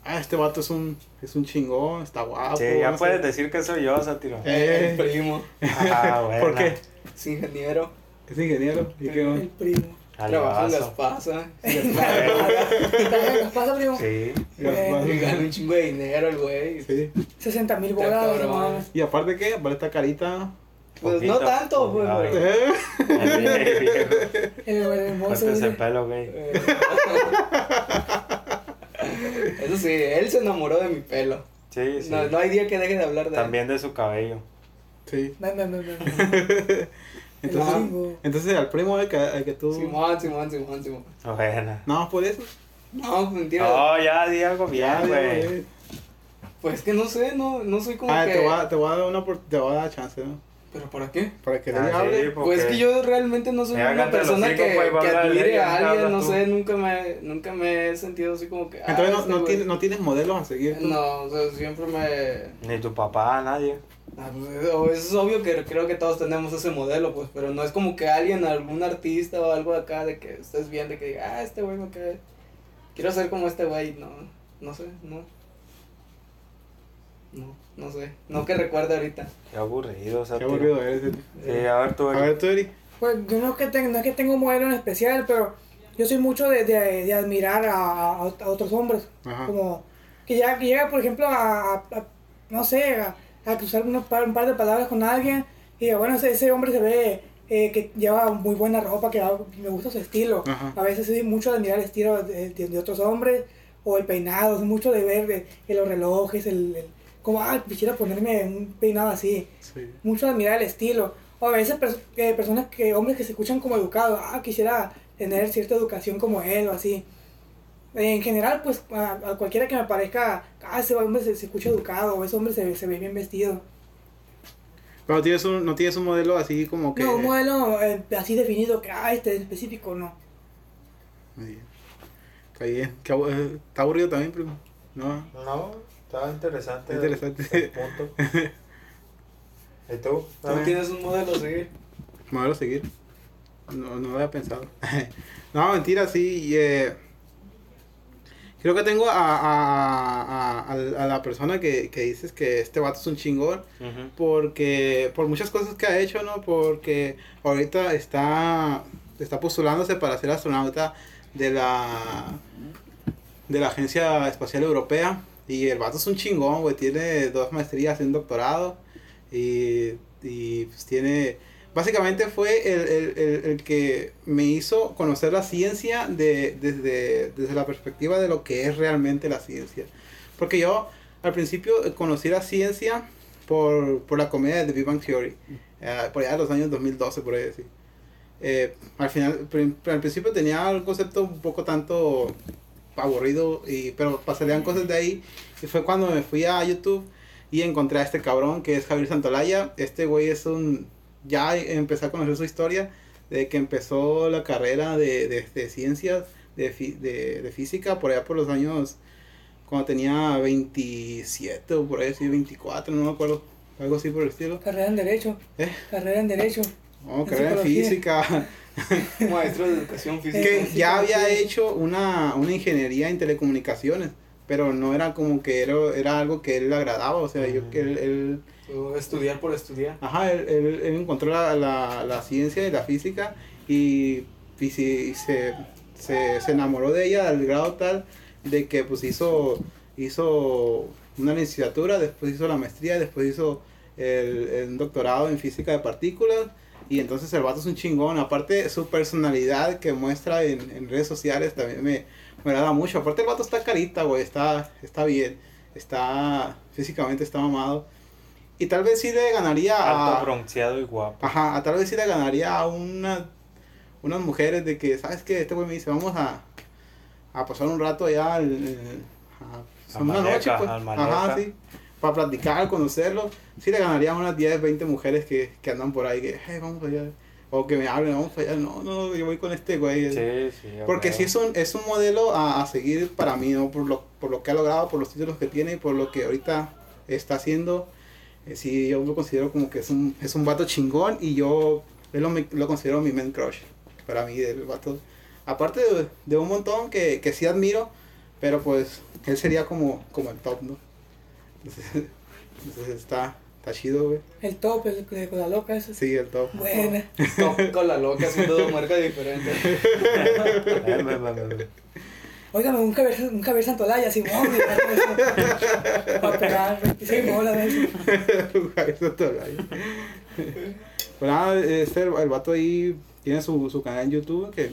ah, este vato es un, es un chingón, está guapo. Sí, ya no sé". puedes decir que soy yo, Sátiro. Eh, El primo. Ah, bueno. ¿Por qué? Es ingeniero. Es ingeniero. ¿Y qué El primo. Trabaja en Alivazo. Gaspasa. ¿Qué pasa, primo? Sí. Eh, Y gana un chingo de dinero el güey. Sí. 60 mil bolas. Y aparte, ¿qué? Aparte esta carita. Pues no tanto, pues. Pero- Eh. El, hermoso. Ese. pelo, güey. Eso sí, él se enamoró de mi pelo. Sí, sí. No, no hay día que deje de hablar de él. También de su cabello. Sí. Ven, ven, ven, ven. Entonces, El primo. entonces al primo al que, al que tú. Simón, Simón, Simón, Simón. Buena. No, por eso. No, mentira. No, ya di algo Ya, bien, güey. güey. Pues que no sé, no, no soy como Ah, que... te voy, a, te voy a dar una te voy a dar chance, ¿no? ¿Pero para qué? Para que le Ah, hable. Pues que yo realmente no soy una persona que, pues, que admire a alguien, no tú. sé, nunca me, nunca me he sentido así como que... ah, Entonces no, este no, tienes, no tienes modelos a seguir. tú? No, o sea, siempre me... Ni tu papá, nadie. Ah, pues, o es obvio que creo que todos tenemos ese modelo, pues, pero no es como que alguien, algún artista o algo acá de que estés bien, de que diga, ah, este güey me cae. Quiero ser como este güey, no, no sé, no. No, no sé, no que recuerde ahorita. Qué aburrido, Qué Sátiro. aburrido eres. Sí, a ver tú. A ver, tú, Eri. Pues yo no es que, tenga, no es que tenga un modelo en especial, pero yo soy mucho de, de, de admirar a, a, a otros hombres. Ajá. Como que ya que llega, por ejemplo, a, a- a- no sé, a, a cruzar unos par- un par de palabras con alguien y bueno, ese, ese hombre se ve eh, que lleva muy buena ropa, que me gusta su estilo. Ajá. A veces soy mucho de admirar el estilo de, de- de otros hombres o el peinado, soy mucho de ver de, de los relojes, el, el- como, ah, quisiera ponerme un peinado así Sí. mucho admirar el estilo. O a veces pers- personas que, hombres que se escuchan como educados, ah, quisiera tener cierta educación como él o así. En general, pues a, a cualquiera que me parezca, ah, ese hombre se, se escucha educado, o ese hombre se, se ve bien vestido. Pero tienes un, no tienes un modelo así como que. No, un modelo eh, así definido, que, ah, este en específico, no. Muy bien. Está bien. Eh, Está aburrido también, primo. No. No, estaba interesante. Interesante. el punto. ¿Y tú? ¿Tú tienes un modelo a seguir? Modelo a seguir. No, no lo había pensado. no, mentira, sí. eh, creo que tengo a, a, a, a- a la persona que, que dices que este vato es un chingón. Porque, por muchas cosas que ha hecho, ¿no? Porque ahorita está, está postulándose para ser astronauta de la, de la Agencia Espacial Europea. Y el vato es un chingón, güey. Tiene dos maestrías y un doctorado. Y, y pues tiene... Básicamente fue el, el, el, el que me hizo conocer la ciencia de, desde, desde la perspectiva de lo que es realmente la ciencia. Porque yo al principio eh, conocí la ciencia por, por la comedia de The Big Bang Theory. eh, por allá de los años 2012, por ahí decir. Eh, al final, al principio tenía un concepto un poco tanto aburrido, y, pero pasarían cosas de ahí. Y fue cuando me fui a YouTube y encontré a este cabrón que es Javier Santolaya. Este güey es un... Ya empecé a conocer su historia de que empezó la carrera de, de, de ciencias, de, de, de física, por allá por los años cuando tenía 27 o por ahí, sí, 24, no me acuerdo. Algo así por el estilo. Carrera en Derecho. ¿Eh? Carrera en Derecho. No, En carrera en física. Maestro de educación física. que ya había hecho una, una ingeniería en telecomunicaciones, pero no era como que era, era algo que él le agradaba, o sea, yo que él, él- Estudiar por estudiar. ajá, él, él- él encontró la, la, la ciencia y la física y, y se, se, se enamoró de ella al grado tal de que pues hizo, hizo una licenciatura, después hizo la maestría, después hizo el, el doctorado en física de partículas y entonces el vato es un chingón. Aparte, su personalidad que muestra en, en redes sociales también me, me agrada mucho. Aparte, el vato está carita, güey. Está, está bien. Está, físicamente está mamado. Y tal vez sí le ganaría Alto, a... bronceado y guapo. Ajá, a tal vez sí le ganaría a una, unas mujeres de que, ¿sabes qué? Este güey me dice, vamos a, a pasar un rato allá, al- el- a, A una Maleca, noche, pues. al. Ajá, sí. Para platicar, conocerlo. Sí le ganaría a unas 10, 20 mujeres que, que andan por ahí, que, hey, vamos allá. O que me hablen, vamos allá. No, no, yo voy con este güey. Sí, sí. Porque sí es un, es un modelo a, a seguir para mí, ¿no? Por lo, por lo que ha logrado, por los títulos que tiene y por lo que ahorita está haciendo. Eh, sí, yo lo considero como que es un, es un vato chingón y yo él lo, lo considero mi man crush. Para mí, el vato. Aparte de, de un montón que, que sí admiro, pero pues él sería como, como el top, ¿no? Entonces, entonces está, está chido, güey. El top, el de con la loca esa. Sí, el top. Buena. Top con la loca haciendo dos marcas diferentes. Óigame, un Javier, un Javier Santolaya, Simón. Para pegar. Y se mola de eso. Eso todo ahí. Pues nada, este, el, el vato ahí tiene su, su canal en YouTube que,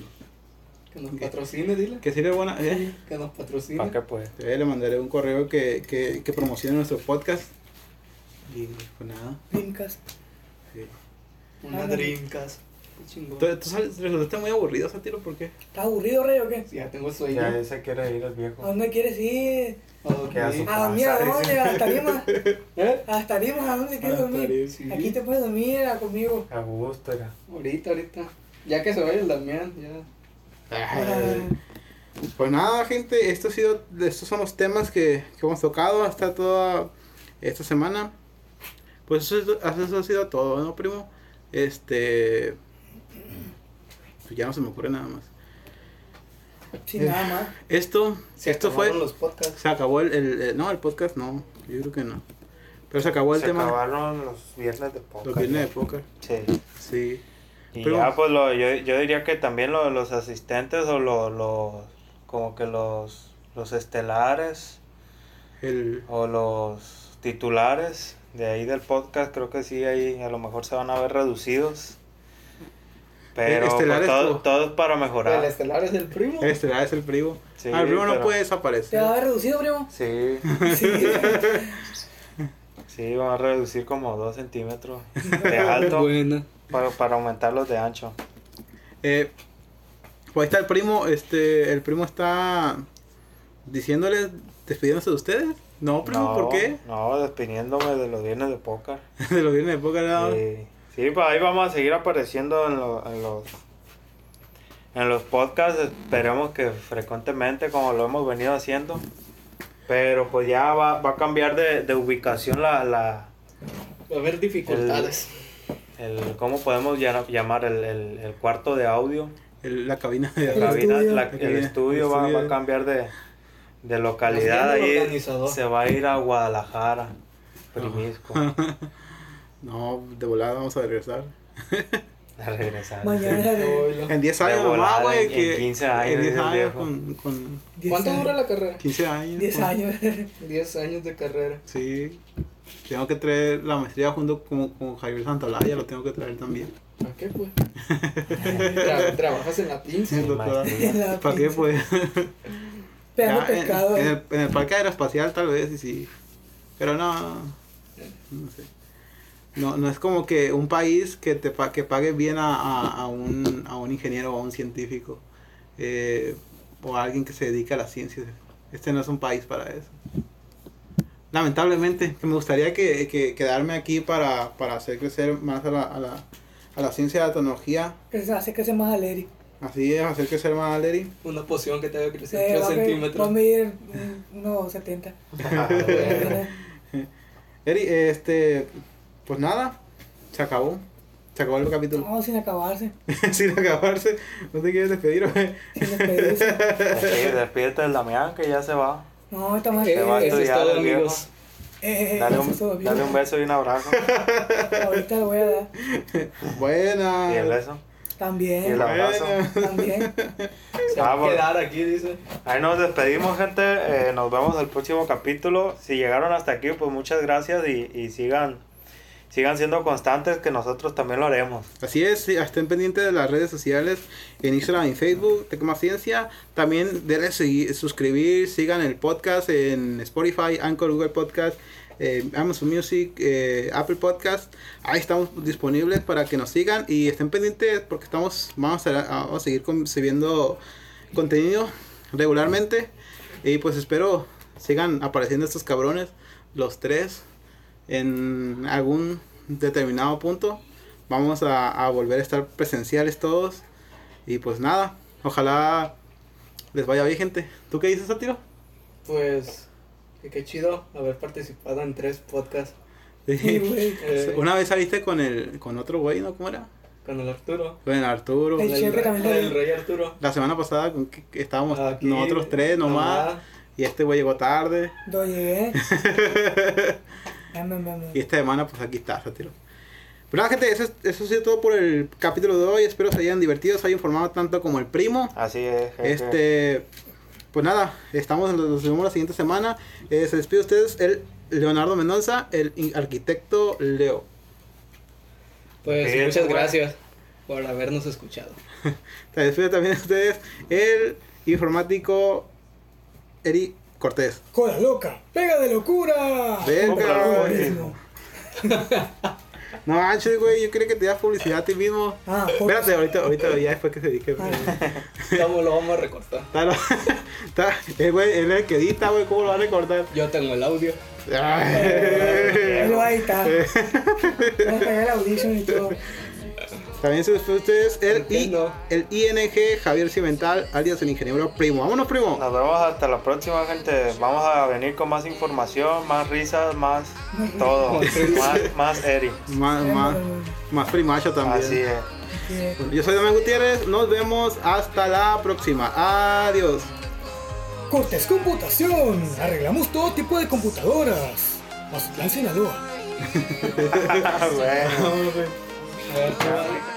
Que nos patrocine, dile. que sirve buena. Eh, Que nos patrocine. ¿Para qué pues? eh, le mandaré un correo que, que, que promocione nuestro podcast. Y pues nada. Dreamcast. Sí. Una Ándale. Dreamcast. Qué chingón. ¿Tú, tú resultaste muy aburrido, Satiro? ¿Por qué? ¿Estás aburrido, Rey, o qué? Ya tengo sueño. Ya se quiere ir el ¿A viejo. dónde quieres ir? A dormir. ¿Qué hace? ¿A dormir a dónde? ¿A las tarimas? ¿Eh? ¿A las tarimas? ¿A dónde quieres Ah, dormir? Tarim, Sí. Aquí te puedes dormir ah, conmigo. A gusto, era. Ahorita, ahorita. Ya que se vaya el Damián, ya. Pues nada, gente, esto ha sido, estos son los temas que, que hemos tocado hasta toda esta semana. Pues eso, es- eso ha sido todo, ¿no, primo? Este. Pues ya no se me ocurre nada más. Sin nada más. Esto, Se esto fue. acabaron los podcasts. Se acabó el, el- el- No, el podcast no. Yo creo que no. Pero se acabó el Se tema. acabaron los viernes de poker. Los viernes de póker. Sí. Sí. Y Pero- ya, pues lo, yo, yo diría que también lo- los asistentes o lo- los. como que los. los estelares El. o los titulares de ahí del podcast, creo que sí, ahí a lo mejor se van a ver reducidos. Pero pues, todo, es para El mejorar. estelar es el primo. El estelar es el primo. Sí, ah, el primo no puede ¿Te desaparecer. va a haber reducido, primo? Sí, Sí. sí, van a reducir como 2 centímetros de alto Buena. Para, para aumentarlos de ancho. Eh, pues ahí está el primo, este, el primo está diciéndoles, despidiéndose de ustedes. No, primo, ¿por No, qué? No, despidiéndome de los viernes de póker. de los viernes de poca nada. Sí, sí, pues ahí vamos a seguir apareciendo en, lo- en los en los podcasts. Esperemos que frecuentemente, como lo hemos venido haciendo. Pero pues ya va, va a cambiar de, de ubicación la, la Va a haber dificultades. El, ¿cómo podemos llamar el, el, el cuarto de audio? El- la cabina de La El cabina, estudio. la- La el estudio el va, estudio. va a cambiar de, de localidad. Más Ahí organizador. se va a ir a Guadalajara, Primisco. No, de volada vamos a regresar. A regresar. Mañana. En 10 De años volada, güey. en- que- en 15 años, En 10 dice el años viejo. con, con 10 ¿Cuánto años. dura la carrera? 15 años. 10 pues. años. 10 años de carrera. Sí. Tengo que traer la maestría junto con, con Javier Santalaya, lo tengo que traer también. ¿Para qué, pues? Tra- ¿Trabajas en la pinza? La ¿Para qué, pues? Ya, en- pescado. En, el, en el parque aeroespacial tal vez, y sí. Pero no, no sé. No, no es como que un país que te pa- que pague bien a, a, a un, a un ingeniero o a un científico eh, o a alguien que se dedica a las ciencias. Este no es un país para eso. Lamentablemente, que me gustaría que, que quedarme aquí para, para hacer crecer más a la, a la, a la ciencia de la tecnología. Que se hace que se más alegre. Así es, hacer crecer más a Leri. Una poción que te haga Se crecer 3 va a ver- va a centímetros. medir unos 70. Ah, bueno. Eri, este, pues nada, se acabó. Se acabó el capítulo. No, sin acabarse. Sin acabarse. ¿No te quieres despedir o qué? Sin despedirse. Despídete, despídete del Damián que ya se va. No, está más. Eh, Se va a eso es todo, amigos. Eh, Dale todo un, bien. dale un beso y un abrazo. Ahorita lo voy a dar. Buena. Y el beso. Y También. el abrazo. Buena. También. Se va a quedar aquí, dice. Ahí nos despedimos, gente. Eh, nos vemos en el próximo capítulo. Si llegaron hasta aquí, pues muchas gracias y, y sigan, sigan siendo constantes, que nosotros también lo haremos. Así es, estén pendientes de las redes sociales en Instagram y Facebook, Tecma Ciencia. También denle suscribir, sigan el podcast en Spotify, Anchor, Google Podcast, eh, Amazon Music, eh, Apple Podcast. Ahí estamos disponibles para que nos sigan y estén pendientes porque estamos, vamos a, a seguir subiendo contenido regularmente. Y pues espero sigan apareciendo estos cabrones, los tres, en algún determinado punto. Vamos a, a volver a estar presenciales todos. Y pues nada, ojalá les vaya bien, gente. ¿Tú qué dices, Sátiro? Pues, que qué chido haber participado en tres podcasts. Sí, güey. Eh, Una vez saliste con el con otro güey, ¿no? ¿Cómo era? con el Arturo. Con el Arturo. El Con Chepe rey- también con lo el vi. rey Arturo. La semana pasada con que, estábamos Aquí, nosotros tres nomás. Y este güey llegó tarde. Yo llegué. Y esta semana, pues aquí está, Sátiro. Pero nada, gente, eso, es- eso ha sido todo por el capítulo de hoy. Espero se hayan divertido, se hayan informado tanto como el primo. Así es. gente. Este, pues nada, estamos, nos vemos la siguiente semana. Eh, se despide de ustedes el Leonardo Mendoza, el arquitecto Leo. Pues Bien, muchas gracias por habernos escuchado. Se despide también de ustedes el informático Eri Cortés. ¡Cola loca! ¡Pega de locura! Venga. No manches, güey, yo quería que te das publicidad a ti mismo. Ah, Espérate, ahorita, ahorita, ya después que se dije. ¿Cómo lo vamos a recortar? Está, está, el güey, él es el que edita, güey, ¿cómo lo va a recordar? Yo tengo el audio. Ahí lo va a editar. Vamos a pegar el audition y todo. También se despide de ustedes el, ¿Por qué I- el ING Javier Cimental, alias el ingeniero primo. Vámonos, primo. Nos vemos hasta la próxima, gente. Vamos a venir con más información, más risas, más todo. más, más Eri. Más, más, más primacho también. Así es. Yo soy Damián Gutiérrez, nos vemos hasta la próxima. Adiós. Cortes Computación. Arreglamos todo tipo de computadoras. Mazatlán, Sinaloa. bueno.